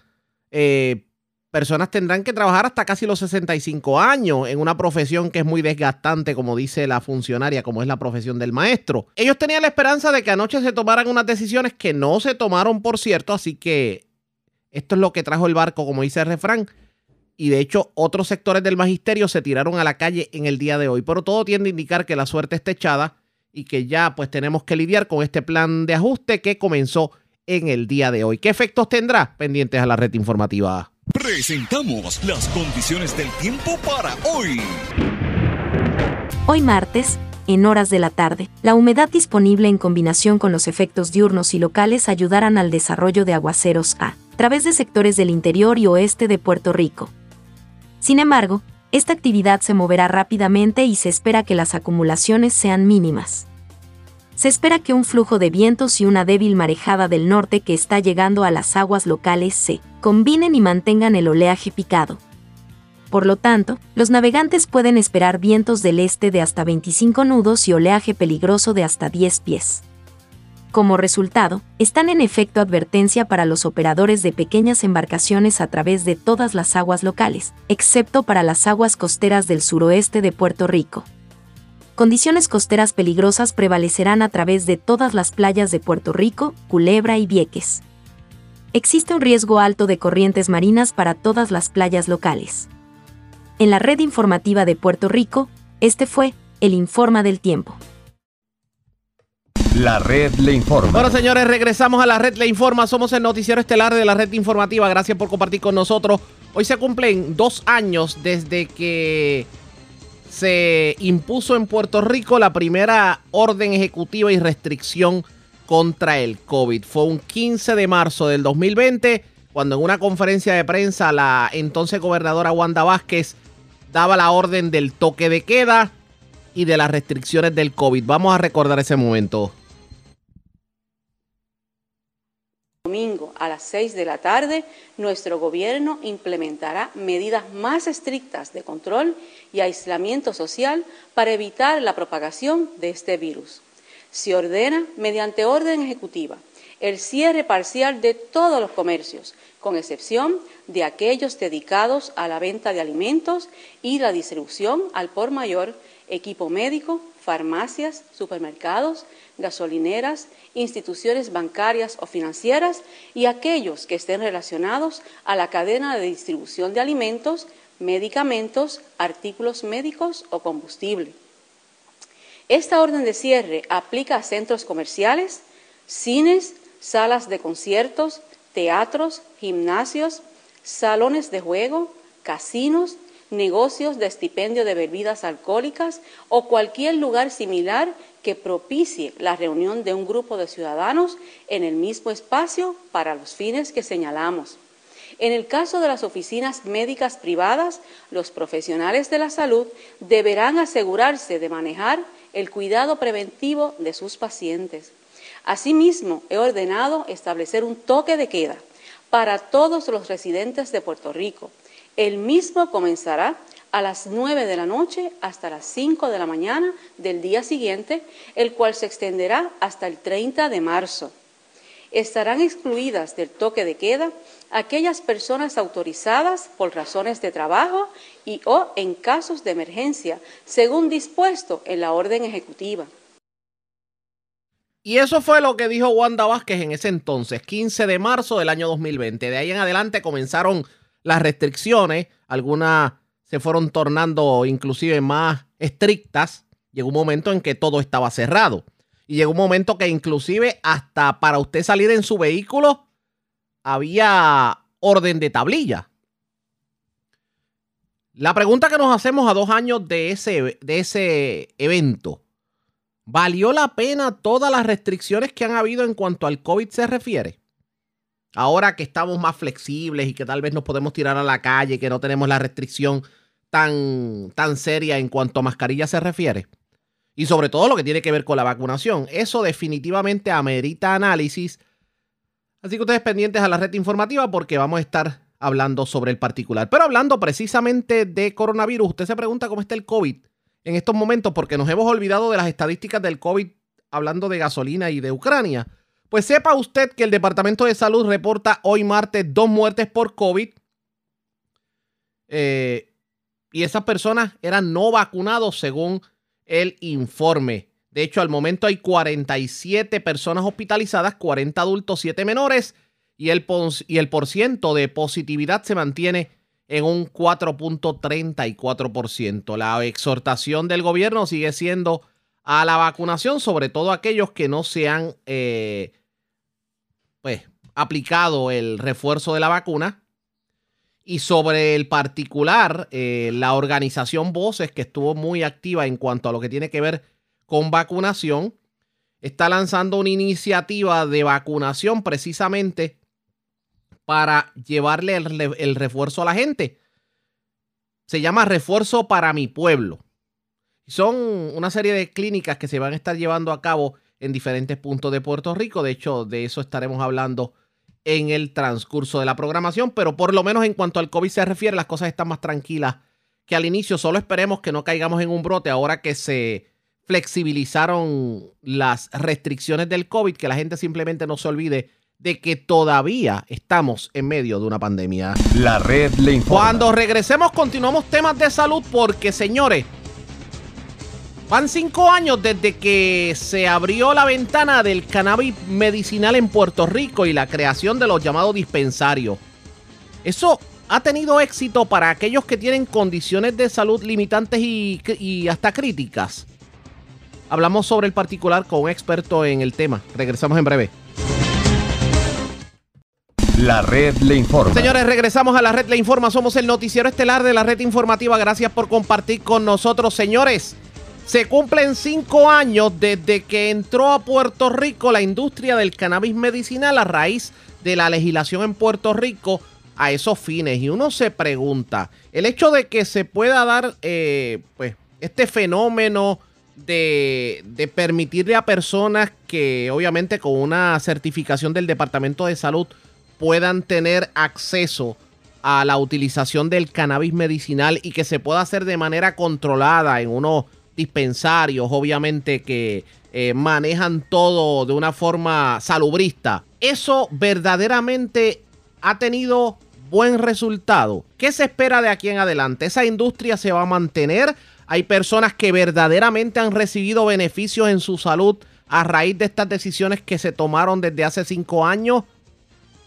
Eh, personas tendrán que trabajar hasta casi los 65 años en una profesión que es muy desgastante, como dice la funcionaria, como es la profesión del maestro. Ellos tenían la esperanza de que anoche se tomaran unas decisiones que no se tomaron, por cierto, así que esto es lo que trajo el barco, como dice el refrán. Y de hecho, otros sectores del magisterio se tiraron a la calle en el día de hoy. Pero todo tiende a indicar que la suerte está echada y que ya pues tenemos que lidiar con este plan de ajuste que comenzó en el día de hoy. ¿Qué efectos tendrá? Pendientes a la red informativa. Presentamos las condiciones del tiempo para hoy. Hoy martes, en horas de la tarde, la humedad disponible en combinación con los efectos diurnos y locales ayudarán al desarrollo de aguaceros a través de sectores del interior y oeste de Puerto Rico. Sin embargo, esta actividad se moverá rápidamente y se espera que las acumulaciones sean mínimas. Se espera que un flujo de vientos y una débil marejada del norte que está llegando a las aguas locales se combinen y mantengan el oleaje picado. Por lo tanto, los navegantes pueden esperar vientos del este de hasta 25 nudos y oleaje peligroso de hasta 10 pies. Como resultado, están en efecto advertencia para los operadores de pequeñas embarcaciones a través de todas las aguas locales, excepto para las aguas costeras del suroeste de Puerto Rico. Condiciones costeras peligrosas prevalecerán a través de todas las playas de Puerto Rico, Culebra y Vieques. Existe un riesgo alto de corrientes marinas para todas las playas locales. En la red informativa de Puerto Rico, este fue el Informa del Tiempo. La red le informa. Bueno, señores, regresamos a la red le informa. Somos el noticiero estelar de la red informativa. Gracias por compartir con nosotros. Hoy se cumplen dos años desde que se impuso en Puerto Rico la primera orden ejecutiva y restricción contra el COVID. Fue un 15 de marzo del 2020 cuando en una conferencia de prensa la entonces gobernadora Wanda Vázquez daba la orden del toque de queda y de las restricciones del COVID. Vamos a recordar ese momento. Domingo a las 6 de la tarde, nuestro gobierno implementará medidas más estrictas de control y aislamiento social para evitar la propagación de este virus. Se ordena, mediante orden ejecutiva, el cierre parcial de todos los comercios, con excepción de aquellos dedicados a la venta de alimentos y la distribución al por mayor, equipo médico, farmacias, supermercados, gasolineras, instituciones bancarias o financieras y aquellos que estén relacionados a la cadena de distribución de alimentos, medicamentos, artículos médicos o combustible. Esta orden de cierre aplica a centros comerciales, cines, salas de conciertos, teatros, gimnasios, salones de juego, casinos, negocios de estipendio de bebidas alcohólicas o cualquier lugar similar que propicie la reunión de un grupo de ciudadanos en el mismo espacio para los fines que señalamos. En el caso de las oficinas médicas privadas, los profesionales de la salud deberán asegurarse de manejar el cuidado preventivo de sus pacientes. Asimismo, he ordenado establecer un toque de queda para todos los residentes de Puerto Rico. El mismo comenzará a las 9 de la noche hasta las 5 de la mañana del día siguiente, el cual se extenderá hasta el 30 de marzo. Estarán excluidas del toque de queda aquellas personas autorizadas por razones de trabajo y o en casos de emergencia, según dispuesto en la orden ejecutiva. Y eso fue lo que dijo Wanda Vázquez en ese entonces, 15 de marzo del año 2020. De ahí en adelante comenzaron las restricciones, algunas se fueron tornando inclusive más estrictas. Llegó un momento en que todo estaba cerrado. Y llegó un momento que inclusive hasta para usted salir en su vehículo había orden de tablilla. La pregunta que nos hacemos a dos años de ese, de ese evento, ¿valió la pena todas las restricciones que han habido en cuanto al COVID se refiere? Ahora que estamos más flexibles y que tal vez nos podemos tirar a la calle, que no tenemos la restricción tan, tan seria en cuanto a mascarilla se refiere. Y sobre todo lo que tiene que ver con la vacunación. Eso definitivamente amerita análisis. Así que ustedes pendientes a la red informativa porque vamos a estar hablando sobre el particular. Pero hablando precisamente de coronavirus, usted se pregunta cómo está el COVID en estos momentos porque nos hemos olvidado de las estadísticas del COVID hablando de gasolina y de Ucrania. Pues sepa usted que el Departamento de Salud reporta hoy martes dos muertes por COVID. Eh, y esas personas eran no vacunados según el informe. De hecho, al momento hay 47 personas hospitalizadas, 40 adultos, 7 menores y el, y el porciento de positividad se mantiene en un 4.34%. La exhortación del gobierno sigue siendo a la vacunación, sobre todo aquellos que no se han eh, pues, aplicado el refuerzo de la vacuna. Y sobre el particular, eh, la organización Voces, que estuvo muy activa en cuanto a lo que tiene que ver con vacunación, está lanzando una iniciativa de vacunación precisamente para llevarle el, refuerzo a la gente. Se llama Refuerzo para mi pueblo. Son una serie de clínicas que se van a estar llevando a cabo en diferentes puntos de Puerto Rico. De hecho, de eso estaremos hablando en el transcurso de la programación, pero por lo menos en cuanto al COVID se refiere, las cosas están más tranquilas que al inicio. Solo esperemos que no caigamos en un brote ahora que se flexibilizaron las restricciones del COVID, que la gente simplemente no se olvide de que todavía estamos en medio de una pandemia. La red le informa. Cuando regresemos continuamos temas de salud porque, señores, van cinco años desde que se abrió la ventana del cannabis medicinal en Puerto Rico y la creación de los llamados dispensarios. Eso ha tenido éxito para aquellos que tienen condiciones de salud limitantes y, y hasta críticas. Hablamos sobre el particular con un experto en el tema. Regresamos en breve. La red le informa. Señores, regresamos a la red le informa. Somos el noticiero estelar de la red informativa. Gracias por compartir con nosotros, señores. Se cumplen cinco años desde que entró a Puerto Rico la industria del cannabis medicinal a raíz de la legislación en Puerto Rico a esos fines. Y uno se pregunta, el hecho de que se pueda dar eh, pues, este fenómeno de, de, permitirle a personas que obviamente con una certificación del Departamento de Salud puedan tener acceso a la utilización del cannabis medicinal y que se pueda hacer de manera controlada en unos dispensarios, obviamente que eh, manejan todo de una forma salubrista. Eso verdaderamente ha tenido buen resultado. ¿Qué se espera de aquí en adelante? ¿Esa industria se va a mantener? Hay personas que verdaderamente han recibido beneficios en su salud a raíz de estas decisiones que se tomaron desde hace cinco años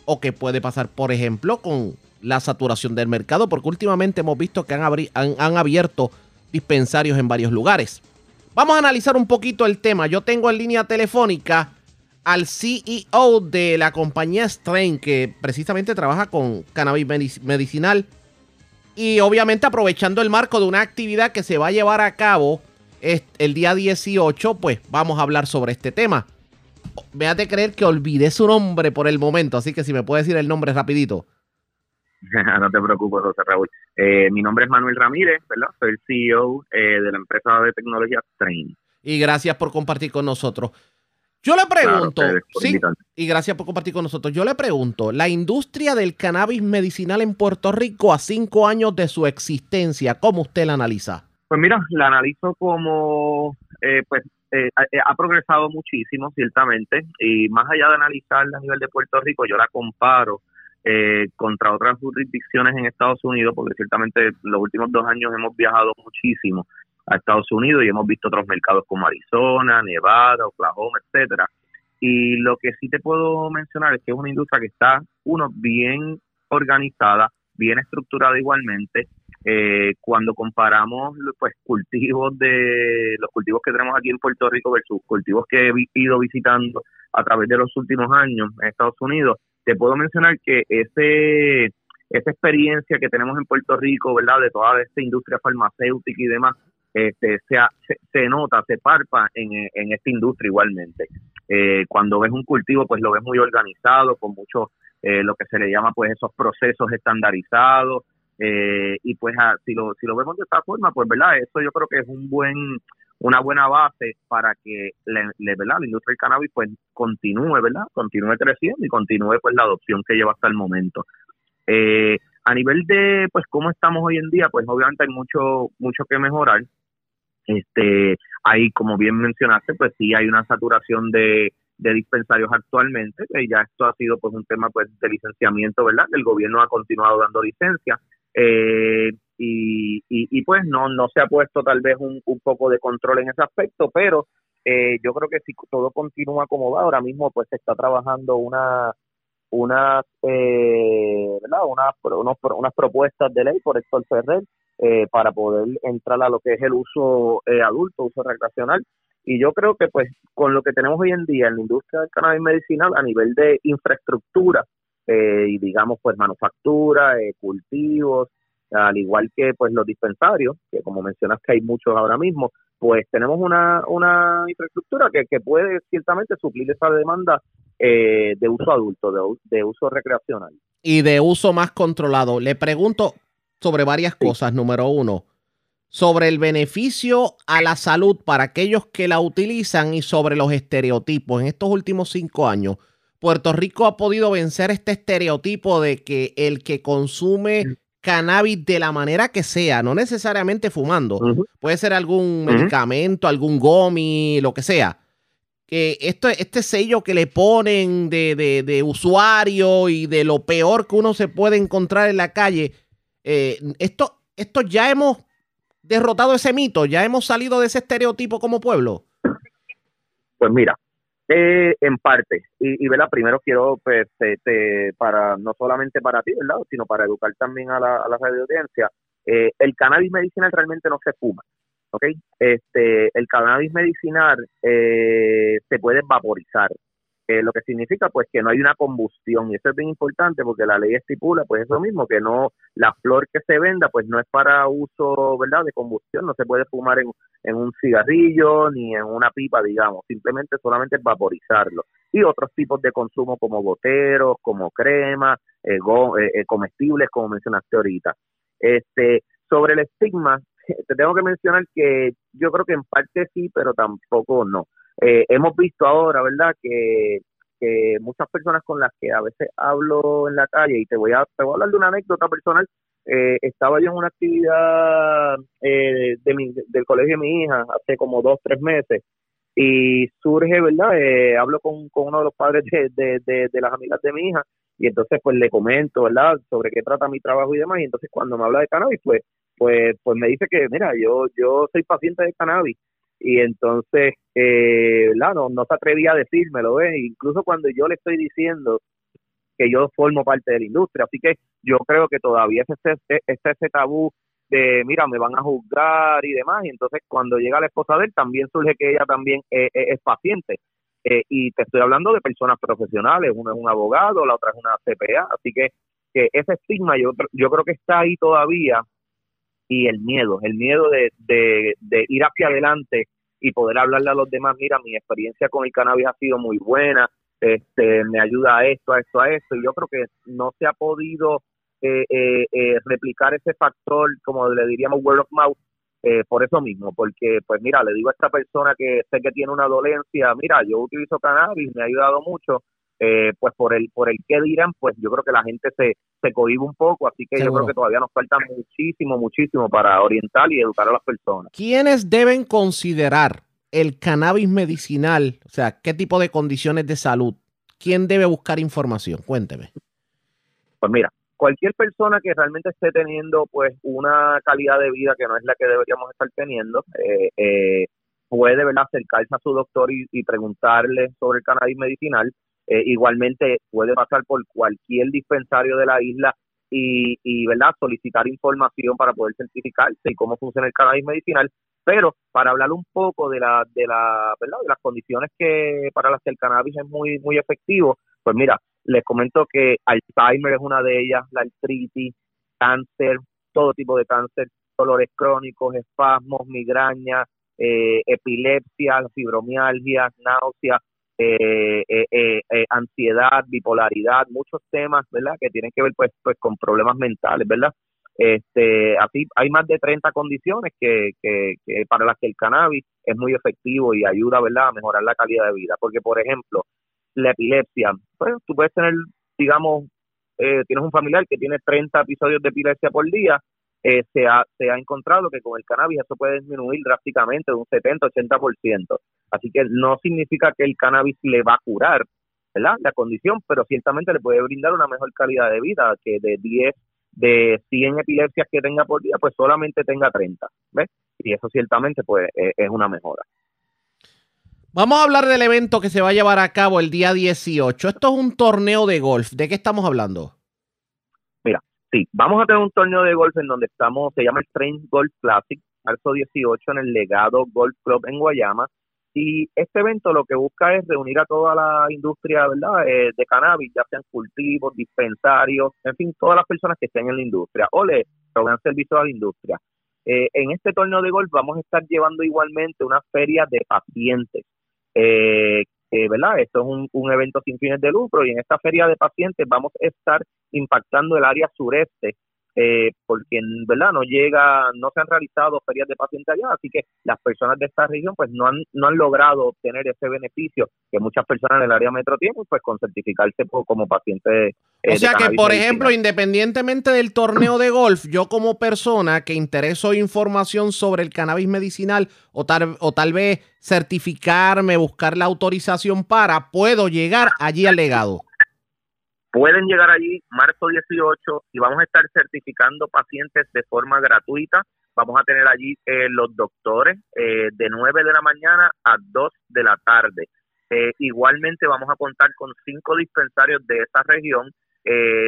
o qué puede pasar, por ejemplo, con la saturación del mercado, porque últimamente hemos visto que han, han, abierto dispensarios en varios lugares. Vamos a analizar un poquito el tema. Yo tengo en línea telefónica al CEO de la compañía Strain, que precisamente trabaja con cannabis medicinal. Y obviamente aprovechando el marco de una actividad que se va a llevar a cabo el día 18, pues vamos a hablar sobre este tema véate creer que olvidé su nombre por el momento, así que si me puede decir el nombre rapidito. [LAUGHS] no te preocupes, José Raúl. Eh, mi nombre es Manuel Ramírez, ¿verdad? Soy el CEO eh, de la empresa de tecnología Train. Y gracias por compartir con nosotros. Yo le pregunto, sí, y gracias por compartir con nosotros. Yo le pregunto, la industria del cannabis medicinal en Puerto Rico a cinco años de su existencia, ¿cómo usted la analiza? Pues mira, la analizo como, eh, pues eh, eh, ha progresado muchísimo, ciertamente, y más allá de analizarla a nivel de Puerto Rico, yo la comparo eh, contra otras jurisdicciones en Estados Unidos, porque ciertamente los últimos dos años hemos viajado muchísimo a Estados Unidos y hemos visto otros mercados como Arizona, Nevada, Oklahoma, etcétera. Y lo que sí te puedo mencionar es que es una industria que está, uno, bien organizada, bien estructurada igualmente, eh, cuando comparamos pues cultivos de los cultivos que tenemos aquí en Puerto Rico versus cultivos que he ido visitando a través de los últimos años en Estados Unidos, te puedo mencionar que ese esa experiencia que tenemos en Puerto Rico, ¿verdad? De toda esta industria farmacéutica y demás, este, se, se, nota, se parpa en, en esta industria igualmente. Eh, cuando ves un cultivo, pues lo ves muy organizado, con mucho, eh, lo que se le llama, pues esos procesos estandarizados, eh, y pues ah, si, lo, si lo vemos de esta forma, pues verdad, eso yo creo que es un buen una buena base para que le, ¿verdad? la industria del cannabis pues continúe, ¿verdad? Continúe creciendo y continúe pues la adopción que lleva hasta el momento. Eh, a nivel de, pues, cómo estamos hoy en día, pues, obviamente hay mucho, mucho que mejorar. Este, hay, como bien mencionaste, pues, sí hay una saturación de, dispensarios actualmente, y ya esto ha sido, pues, un tema, pues, de licenciamiento, ¿verdad? El gobierno ha continuado dando licencias. Eh, y, y, pues no no se ha puesto tal vez un, un poco de control en ese aspecto, pero eh, yo creo que si todo continúa como va, ahora mismo pues se está trabajando una unas eh, ¿verdad? Unas, unas propuestas de ley por Héctor Ferrer eh, para poder entrar a lo que es el uso eh, adulto, uso recreacional. Y yo creo que pues con lo que tenemos hoy en día en la industria del cannabis medicinal a nivel de infraestructura eh, y digamos pues manufactura, cultivos, al igual que pues los dispensarios, que como mencionas que hay muchos ahora mismo, pues tenemos una, una infraestructura que, que puede ciertamente suplir esa demanda eh, de uso adulto, de, de, uso recreacional. Y de uso más controlado. Le pregunto sobre varias cosas. Número uno, sobre el beneficio a la salud para aquellos que la utilizan y sobre los estereotipos. En estos últimos cinco años, Puerto Rico ha podido vencer este estereotipo de que el que consume cannabis de la manera que sea, no necesariamente fumando. Puede ser algún medicamento, algún gomi, lo que sea. Que esto, este sello que le ponen de, de, usuario y de lo peor que uno se puede encontrar en la calle, eh, esto, esto ya hemos derrotado ese mito, ya hemos salido de ese estereotipo como pueblo. Pues mira, eh, en parte, y, y ¿verdad? primero quiero, pues, para no solamente para ti, ¿verdad? sino para educar también a la, radio audiencia, eh, el cannabis medicinal realmente no se fuma, ¿ok? Este, el cannabis medicinal eh, se puede vaporizar, eh, lo que significa pues que no hay una combustión y eso es bien importante porque la ley estipula pues eso mismo que no la flor que se venda pues no es para uso verdad de combustión no se puede fumar en, en un cigarrillo ni en una pipa digamos simplemente solamente vaporizarlo. Y otros tipos de consumo como goteros como crema eh, eh, eh, comestibles como mencionaste ahorita. Este sobre el estigma [LAUGHS] te tengo que mencionar que yo creo que en parte sí pero tampoco no eh, hemos visto ahora, ¿verdad?, que, que muchas personas con las que a veces hablo en la calle, y te voy a, te voy a hablar de una anécdota personal, eh, estaba yo en una actividad eh, de mi, del colegio de mi hija hace como dos, tres meses, y surge, ¿verdad? Eh, hablo con, con uno de los padres de, de, de, las amigas de mi hija, y entonces pues le comento, ¿verdad?, sobre qué trata mi trabajo y demás, y entonces cuando me habla de cannabis, pues, pues, pues me dice que, mira, yo, yo soy paciente de cannabis, y entonces eh, no, no se atrevía a decírmelo, ¿ves? incluso cuando yo le estoy diciendo que yo formo parte de la industria, así que yo creo que todavía es ese, ese tabú de, mira, me van a juzgar y demás, y entonces cuando llega la esposa de él, también surge que ella también es, paciente, eh, y te estoy hablando de personas profesionales, uno es un abogado, la otra es una CPA, así que, que ese estigma yo, yo creo que está ahí todavía, y el miedo, el miedo de, de, de ir hacia adelante y poder hablarle a los demás, mira, mi experiencia con el cannabis ha sido muy buena, este, me ayuda a esto, a esto, a esto, y yo creo que no se ha podido eh, eh, eh, replicar ese factor, como le diríamos, word of mouth, por eso mismo, porque pues mira, le digo a esta persona que sé que tiene una dolencia, mira, yo utilizo cannabis, me ha ayudado mucho, eh, pues por el por el qué dirán, pues yo creo que la gente se, se cohibe un poco, así que yo creo que todavía nos falta muchísimo, muchísimo para orientar y educar a las personas. ¿Quiénes deben considerar el cannabis medicinal? O sea, ¿qué tipo de condiciones de salud? ¿Quién debe buscar información? Cuénteme. Pues mira, cualquier persona que realmente esté teniendo pues una calidad de vida que no es la que deberíamos estar teniendo, eh, eh, puede ¿verdad? acercarse a su doctor y, y preguntarle sobre el cannabis medicinal. Eh, igualmente puede pasar por cualquier dispensario de la isla y, y verdad solicitar información para poder certificarse y cómo funciona el cannabis medicinal. Pero para hablar un poco de la de la verdad de las condiciones que para las que el cannabis es muy muy efectivo pues mira les comento que Alzheimer es una de ellas la artritis cáncer todo tipo de cáncer dolores crónicos espasmos migraña eh, epilepsia fibromialgia náuseas eh, eh, eh, eh, ansiedad, bipolaridad, muchos temas, ¿verdad? Que tienen que ver pues, pues con problemas mentales, ¿verdad? Este, así hay más de 30 condiciones que, que, que para las que el cannabis es muy efectivo y ayuda, ¿verdad? A mejorar la calidad de vida. Porque, por ejemplo, la epilepsia, pues tú puedes tener, digamos, eh, tienes un familiar que tiene 30 episodios de epilepsia por día, eh, se, ha, se ha encontrado que con el cannabis eso puede disminuir drásticamente de un 70-80%. Así que no significa que el cannabis le va a curar ¿verdad? la condición, pero ciertamente le puede brindar una mejor calidad de vida, que de 10, de 100 epilepsias que tenga por día, pues solamente tenga 30. ¿ves? Y eso ciertamente pues eh, es una mejora. Vamos a hablar del evento que se va a llevar a cabo el día 18. Esto es un torneo de golf. ¿De qué estamos hablando? Mira, sí, vamos a tener un torneo de golf en donde estamos, se llama el Train Golf Classic, marzo 18 en el Legado Golf Club en Guayama. Y este evento lo que busca es reunir a toda la industria ¿verdad? Eh, de cannabis, ya sean cultivos, dispensarios, en fin, todas las personas que estén en la industria o le provean servicio a la industria. Eh, en este torneo de golf vamos a estar llevando igualmente una feria de pacientes eh, ¿verdad? Esto es un, evento sin fines de lucro y en esta feria de pacientes vamos a estar impactando el área sureste eh, porque verdad no llega, no se han realizado ferias de pacientes allá, así que las personas de esta región pues no han, no han logrado obtener ese beneficio que muchas personas en el área metro tienen, pues con certificarse como paciente. Eh, o sea que, por ejemplo, independientemente del torneo de golf, yo como persona que intereso información sobre el cannabis medicinal o tal, o tal vez certificarme, buscar la autorización para, puedo llegar allí al legado. Pueden llegar allí marzo 18 y vamos a estar certificando pacientes de forma gratuita. Vamos a tener allí eh, los doctores eh, de 9 de la mañana a 2 de la tarde. Eh, igualmente vamos a contar con cinco dispensarios de esa región,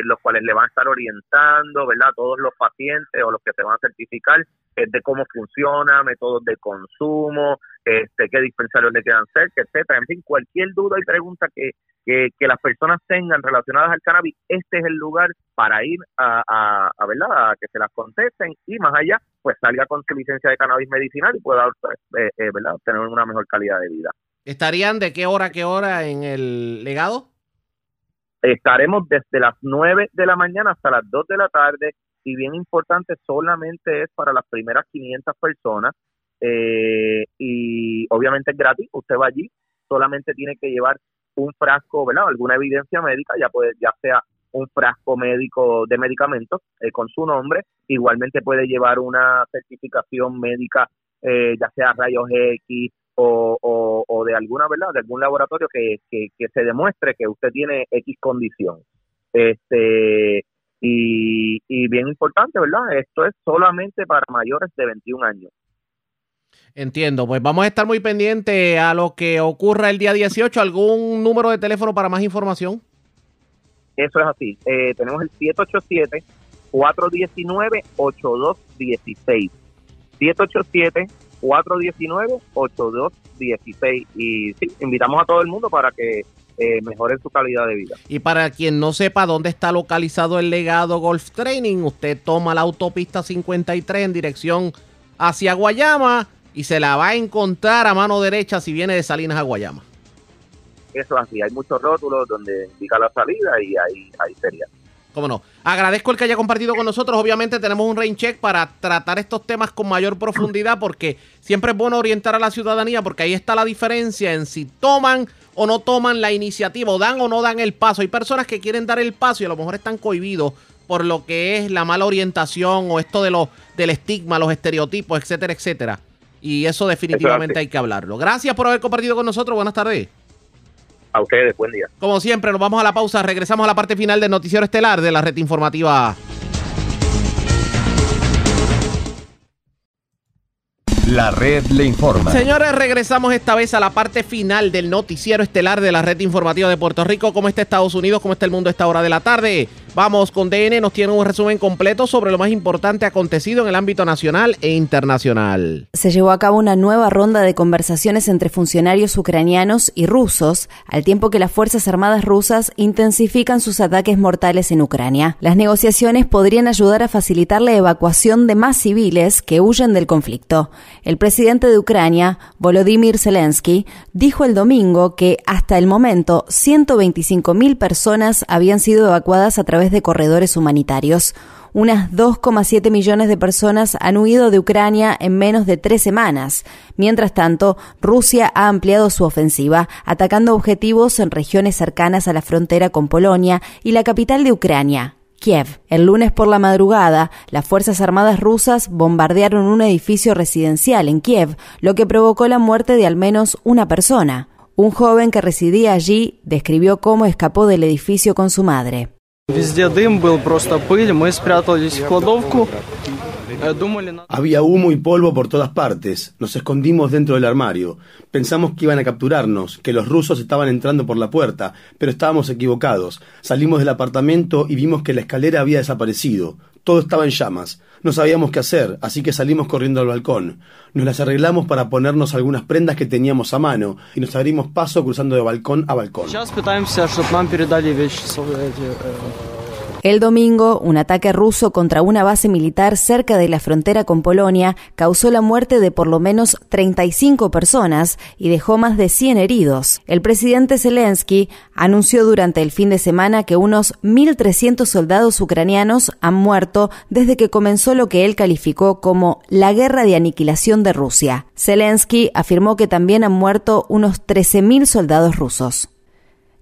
los cuales le van a estar orientando, ¿verdad? Todos los pacientes o los que se van a certificar de cómo funciona, métodos de consumo, este, qué dispensarios le quedan cerca, etcétera. En fin, cualquier duda y pregunta que, que, las personas tengan relacionadas al cannabis, este es el lugar para ir a, a, a, ¿verdad? a que se las contesten y más allá, pues salga con su licencia de cannabis medicinal y pueda eh, eh, ¿verdad? tener una mejor calidad de vida. ¿Estarían de qué hora a qué hora en el legado? Estaremos desde las 9 de la mañana hasta las 2 de la tarde y bien importante, solamente es para las primeras 500 personas eh, y obviamente es gratis, usted va allí, solamente tiene que llevar un frasco, ¿verdad? Alguna evidencia médica, ya puede, ya sea un frasco médico de medicamentos eh, con su nombre, igualmente puede llevar una certificación médica, eh, ya sea rayos X o, o, de alguna, ¿verdad? De algún laboratorio que, que, que se demuestre que usted tiene X condición. Este, y, y bien importante, ¿verdad? Esto es solamente para mayores de 21 años. Entiendo, pues vamos a estar muy pendientes a lo que ocurra el día 18. ¿Algún número de teléfono para más información? Eso es así. Eh, tenemos el 787-419-8216. 787-419-8216. Y sí, invitamos a todo el mundo para que eh, mejoren su calidad de vida. Y para quien no sepa dónde está localizado el legado Golf Training, usted toma la autopista 53 en dirección hacia Guayama y se la va a encontrar a mano derecha si viene de Salinas a Guayama. Eso es así, hay muchos rótulos donde indica la salida y ahí, ahí sería. Cómo no. Agradezco el que haya compartido con nosotros. Obviamente tenemos un rain check para tratar estos temas con mayor profundidad porque siempre es bueno orientar a la ciudadanía porque ahí está la diferencia en si toman o no toman la iniciativa o dan o no dan el paso. Hay personas que quieren dar el paso y a lo mejor están cohibidos por lo que es la mala orientación o esto de lo, del estigma, los estereotipos, etcétera, etcétera. Y eso definitivamente hay que hablarlo. Gracias por haber compartido con nosotros. Buenas tardes. A ustedes, buen día. Como siempre, nos vamos a la pausa. Regresamos a la parte final del noticiero estelar de la red informativa. La red le informa. Señores, regresamos esta vez a la parte final del noticiero estelar de la red informativa de Puerto Rico. ¿Cómo está Estados Unidos? ¿Cómo está el mundo a esta hora de la tarde? Vamos con DN, nos tiene un resumen completo sobre lo más importante acontecido en el ámbito nacional e internacional. Se llevó a cabo una nueva ronda de conversaciones entre funcionarios ucranianos y rusos, al tiempo que las Fuerzas Armadas rusas intensifican sus ataques mortales en Ucrania. Las negociaciones podrían ayudar a facilitar la evacuación de más civiles que huyen del conflicto. El presidente de Ucrania, Volodymyr Zelensky, dijo el domingo que hasta el momento 125.000 personas habían sido evacuadas a través de corredores humanitarios. Unas 2,7 millones de personas han huido de Ucrania en menos de tres semanas. Mientras tanto, Rusia ha ampliado su ofensiva, atacando objetivos en regiones cercanas a la frontera con Polonia y la capital de Ucrania, Kiev. El lunes por la madrugada, las Fuerzas Armadas rusas bombardearon un edificio residencial en Kiev, lo que provocó la muerte de al menos una persona. Un joven que residía allí describió cómo escapó del edificio con su madre. Había humo y polvo por todas partes. Nos escondimos dentro del armario. Pensamos que iban a capturarnos, que los rusos estaban entrando por la puerta, pero estábamos equivocados. Salimos del apartamento y vimos que la escalera había desaparecido. Todo estaba en llamas. No sabíamos qué hacer, así que salimos corriendo al balcón. Nos las arreglamos para ponernos algunas prendas que teníamos a mano y nos abrimos paso cruzando de balcón a balcón. El domingo, un ataque ruso contra una base militar cerca de la frontera con Polonia causó la muerte de por lo menos 35 personas y dejó más de 100 heridos. El presidente Zelensky anunció durante el fin de semana que unos 1.300 soldados ucranianos han muerto desde que comenzó lo que él calificó como la guerra de aniquilación de Rusia. Zelensky afirmó que también han muerto unos 13.000 soldados rusos.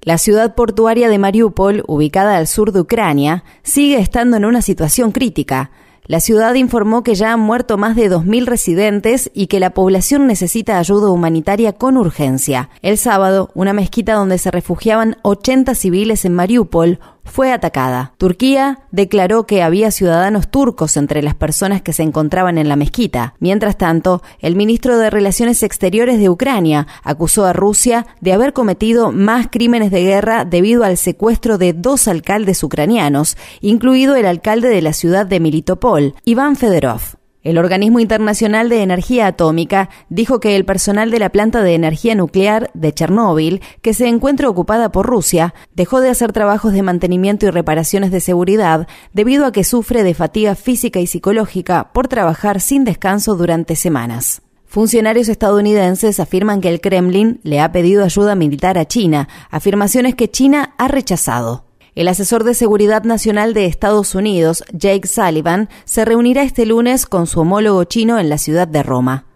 La ciudad portuaria de Mariupol, ubicada al sur de Ucrania, sigue estando en una situación crítica. La ciudad informó que ya han muerto más de 2.000 residentes y que la población necesita ayuda humanitaria con urgencia. El sábado, una mezquita donde se refugiaban 80 civiles en Mariupol fue atacada. Turquía declaró que había ciudadanos turcos entre las personas que se encontraban en la mezquita. Mientras tanto, el ministro de Relaciones Exteriores de Ucrania acusó a Rusia de haber cometido más crímenes de guerra debido al secuestro de dos alcaldes ucranianos, incluido el alcalde de la ciudad de Militopol, Iván Fedorov. El Organismo Internacional de Energía Atómica dijo que el personal de la planta de energía nuclear de Chernóbil, que se encuentra ocupada por Rusia, dejó de hacer trabajos de mantenimiento y reparaciones de seguridad debido a que sufre de fatiga física y psicológica por trabajar sin descanso durante semanas. Funcionarios estadounidenses afirman que el Kremlin le ha pedido ayuda militar a China, afirmaciones que China ha rechazado. El asesor de Seguridad Nacional de Estados Unidos, Jake Sullivan, se reunirá este lunes con su homólogo chino en la ciudad de Roma.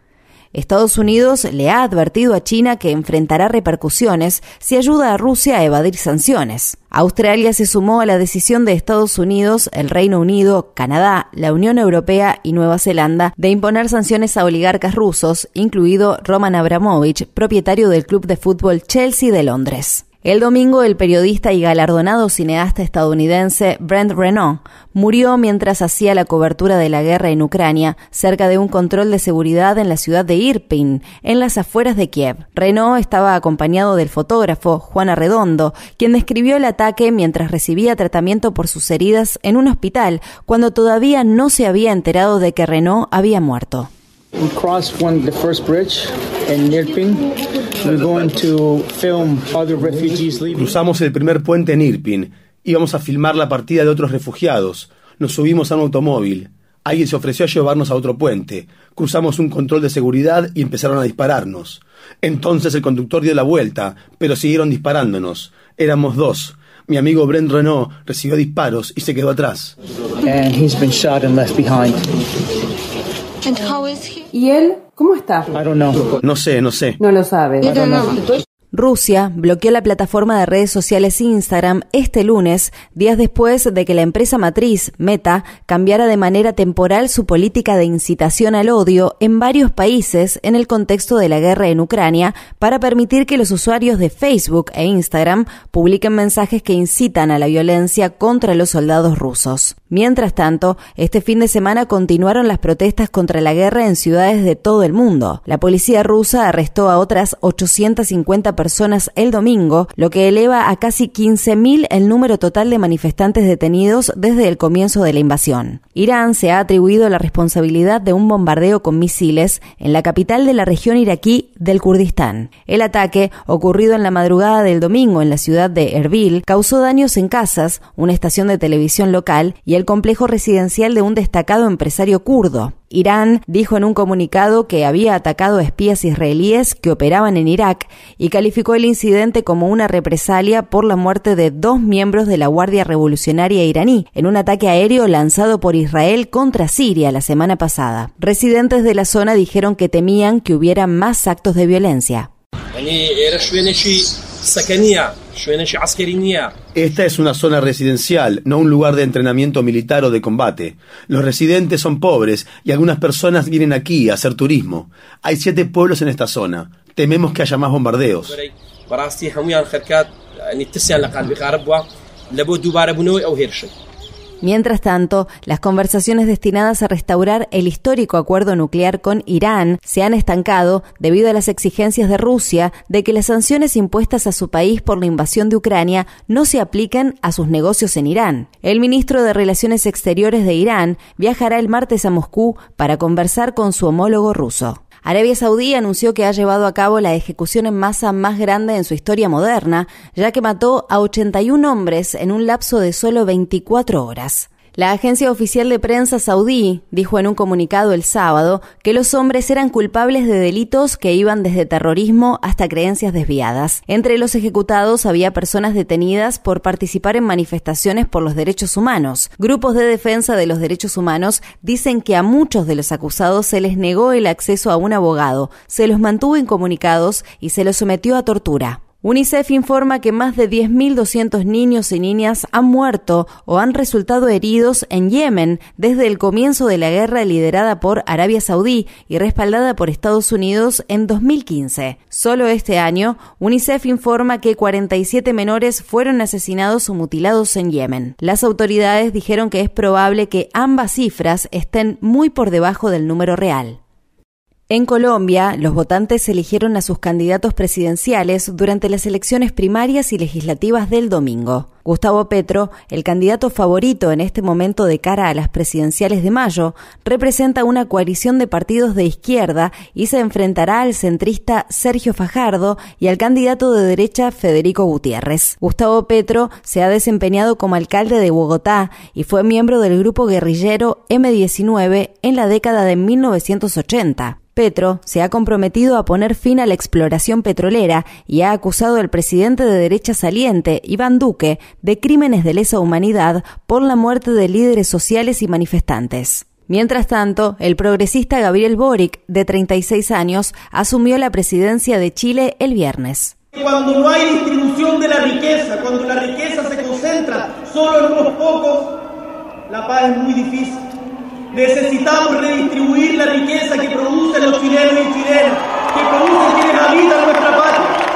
Estados Unidos le ha advertido a China que enfrentará repercusiones si ayuda a Rusia a evadir sanciones. Australia se sumó a la decisión de Estados Unidos, el Reino Unido, Canadá, la Unión Europea y Nueva Zelanda de imponer sanciones a oligarcas rusos, incluido Roman Abramovich, propietario del club de fútbol Chelsea de Londres. El domingo, el periodista y galardonado cineasta estadounidense Brent Renault murió mientras hacía la cobertura de la guerra en Ucrania cerca de un control de seguridad en la ciudad de Irpin, en las afueras de Kiev. Renault estaba acompañado del fotógrafo Juan Arredondo, quien describió el ataque mientras recibía tratamiento por sus heridas en un hospital, cuando todavía no se había enterado de que Renault había muerto. Cruzamos el primer puente en Irpin. Íbamos a filmar la partida de otros refugiados. Nos subimos a un automóvil. Alguien se ofreció a llevarnos a otro puente. Cruzamos un control de seguridad y empezaron a dispararnos. Entonces el conductor dio la vuelta, pero siguieron disparándonos. Éramos dos. Mi amigo Brent Renault recibió disparos y se quedó atrás. ¿Y él cómo está? No sé, no sé. No lo sabe. Rusia bloqueó la plataforma de redes sociales Instagram este lunes, días después de que la empresa matriz, Meta, cambiara de manera temporal su política de incitación al odio en varios países en el contexto de la guerra en Ucrania para permitir que los usuarios de Facebook e Instagram publiquen mensajes que incitan a la violencia contra los soldados rusos. Mientras tanto, este fin de semana continuaron las protestas contra la guerra en ciudades de todo el mundo. La policía rusa arrestó a otras 850 personas el domingo, lo que eleva a casi 15.000 el número total de manifestantes detenidos desde el comienzo de la invasión. Irán se ha atribuido la responsabilidad de un bombardeo con misiles en la capital de la región iraquí del Kurdistán. El ataque, ocurrido en la madrugada del domingo en la ciudad de Erbil, causó daños en casas, una estación de televisión local y el complejo residencial de un destacado empresario kurdo. Irán dijo en un comunicado que había atacado a espías israelíes que operaban en Irak y calificó el incidente como una represalia por la muerte de dos miembros de la Guardia Revolucionaria iraní en un ataque aéreo lanzado por Israel contra Siria la semana pasada. Residentes de la zona dijeron que temían que hubiera más actos de violencia. Esta es una zona residencial, no un lugar de entrenamiento militar o de combate. Los residentes son pobres y algunas personas vienen aquí a hacer turismo. Hay siete pueblos en esta zona. Tememos que haya más bombardeos. Mientras tanto, las conversaciones destinadas a restaurar el histórico acuerdo nuclear con Irán se han estancado debido a las exigencias de Rusia de que las sanciones impuestas a su país por la invasión de Ucrania no se apliquen a sus negocios en Irán. El ministro de Relaciones Exteriores de Irán viajará el martes a Moscú para conversar con su homólogo ruso. Arabia Saudí anunció que ha llevado a cabo la ejecución en masa más grande en su historia moderna, ya que mató a 81 hombres en un lapso de solo 24 horas. La agencia oficial de prensa saudí dijo en un comunicado el sábado que los hombres eran culpables de delitos que iban desde terrorismo hasta creencias desviadas. Entre los ejecutados había personas detenidas por participar en manifestaciones por los derechos humanos. Grupos de defensa de los derechos humanos dicen que a muchos de los acusados se les negó el acceso a un abogado, se los mantuvo incomunicados y se los sometió a tortura. UNICEF informa que más de 10.200 niños y niñas han muerto o han resultado heridos en Yemen desde el comienzo de la guerra liderada por Arabia Saudí y respaldada por Estados Unidos en 2015. Solo este año, UNICEF informa que 47 menores fueron asesinados o mutilados en Yemen. Las autoridades dijeron que es probable que ambas cifras estén muy por debajo del número real. En Colombia, los votantes eligieron a sus candidatos presidenciales durante las elecciones primarias y legislativas del domingo. Gustavo Petro, el candidato favorito en este momento de cara a las presidenciales de mayo, representa una coalición de partidos de izquierda y se enfrentará al centrista Sergio Fajardo y al candidato de derecha Federico Gutiérrez. Gustavo Petro se ha desempeñado como alcalde de Bogotá y fue miembro del grupo guerrillero M19 en la década de 1980. Petro se ha comprometido a poner fin a la exploración petrolera y ha acusado al presidente de derecha saliente, Iván Duque, de crímenes de lesa humanidad por la muerte de líderes sociales y manifestantes. Mientras tanto, el progresista Gabriel Boric, de 36 años, asumió la presidencia de Chile el viernes. Cuando no hay distribución de la riqueza, cuando la riqueza se concentra solo en unos pocos, la paz es muy difícil. Necesitamos redistribuir la riqueza que producen los chilenos y chilenas, que producen quienes habitan nuestra patria.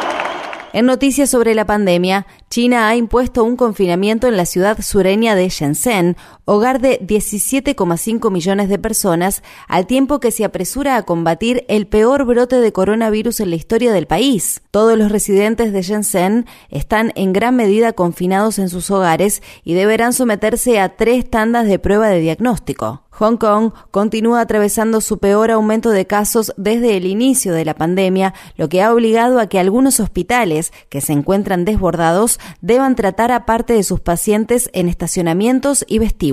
En noticias sobre la pandemia, China ha impuesto un confinamiento en la ciudad sureña de Shenzhen, hogar de 17,5 millones de personas, al tiempo que se apresura a combatir el peor brote de coronavirus en la historia del país. Todos los residentes de Shenzhen están en gran medida confinados en sus hogares y deberán someterse a tres tandas de prueba de diagnóstico. Hong Kong continúa atravesando su peor aumento de casos desde el inicio de la pandemia, lo que ha obligado a que algunos hospitales que se encuentran desbordados deban tratar a parte de sus pacientes en estacionamientos y vestíbulos.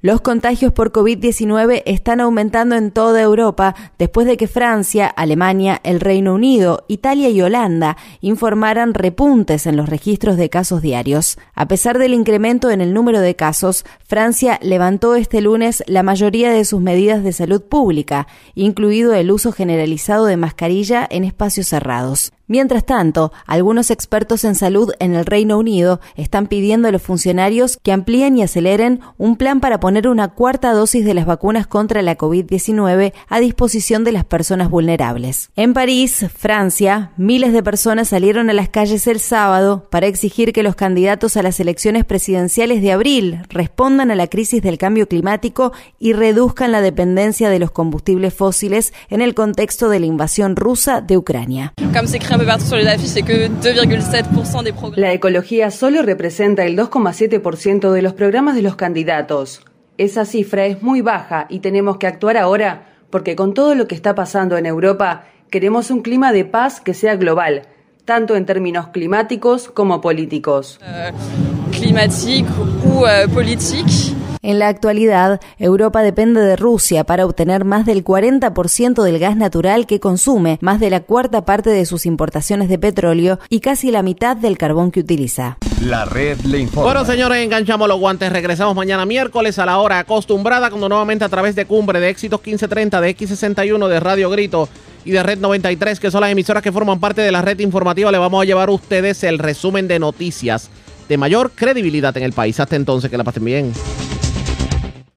Los contagios por COVID-19 están aumentando en toda Europa después de que Francia, Alemania, el Reino Unido, Italia y Holanda informaran repuntes en los registros de casos diarios. A pesar del incremento en el número de casos, Francia levantó este lunes la mayoría de sus medidas de salud pública, incluido el uso generalizado de mascarilla en espacios cerrados. Mientras tanto, algunos expertos en salud en el Reino Unido están pidiendo a los funcionarios que amplíen y aceleren un plan para poner una cuarta dosis de las vacunas contra la COVID-19 a disposición de las personas vulnerables. En París, Francia, miles de personas salieron a las calles el sábado para exigir que los candidatos a las elecciones presidenciales de abril respondan a la crisis del cambio climático y reduzcan la dependencia de los combustibles fósiles en el contexto de la invasión rusa de Ucrania. La ecología solo representa el 2,7% de los programas de los candidatos. Esa cifra es muy baja y tenemos que actuar ahora porque con todo lo que está pasando en Europa queremos un clima de paz que sea global, tanto en términos climáticos como políticos. Uh, En la actualidad, Europa depende de Rusia para obtener más del 40% del gas natural que consume, más de la cuarta parte de sus importaciones de petróleo y casi la mitad del carbón que utiliza. La red le informa. Bueno, señores, enganchamos los guantes. Regresamos mañana miércoles a la hora acostumbrada, cuando nuevamente a través de Cumbre, de Éxitos 1530, de X61, de Radio Grito y de Red 93, que son las emisoras que forman parte de la red informativa, le vamos a llevar a ustedes el resumen de noticias de mayor credibilidad en el país. Hasta entonces, que la pasen bien.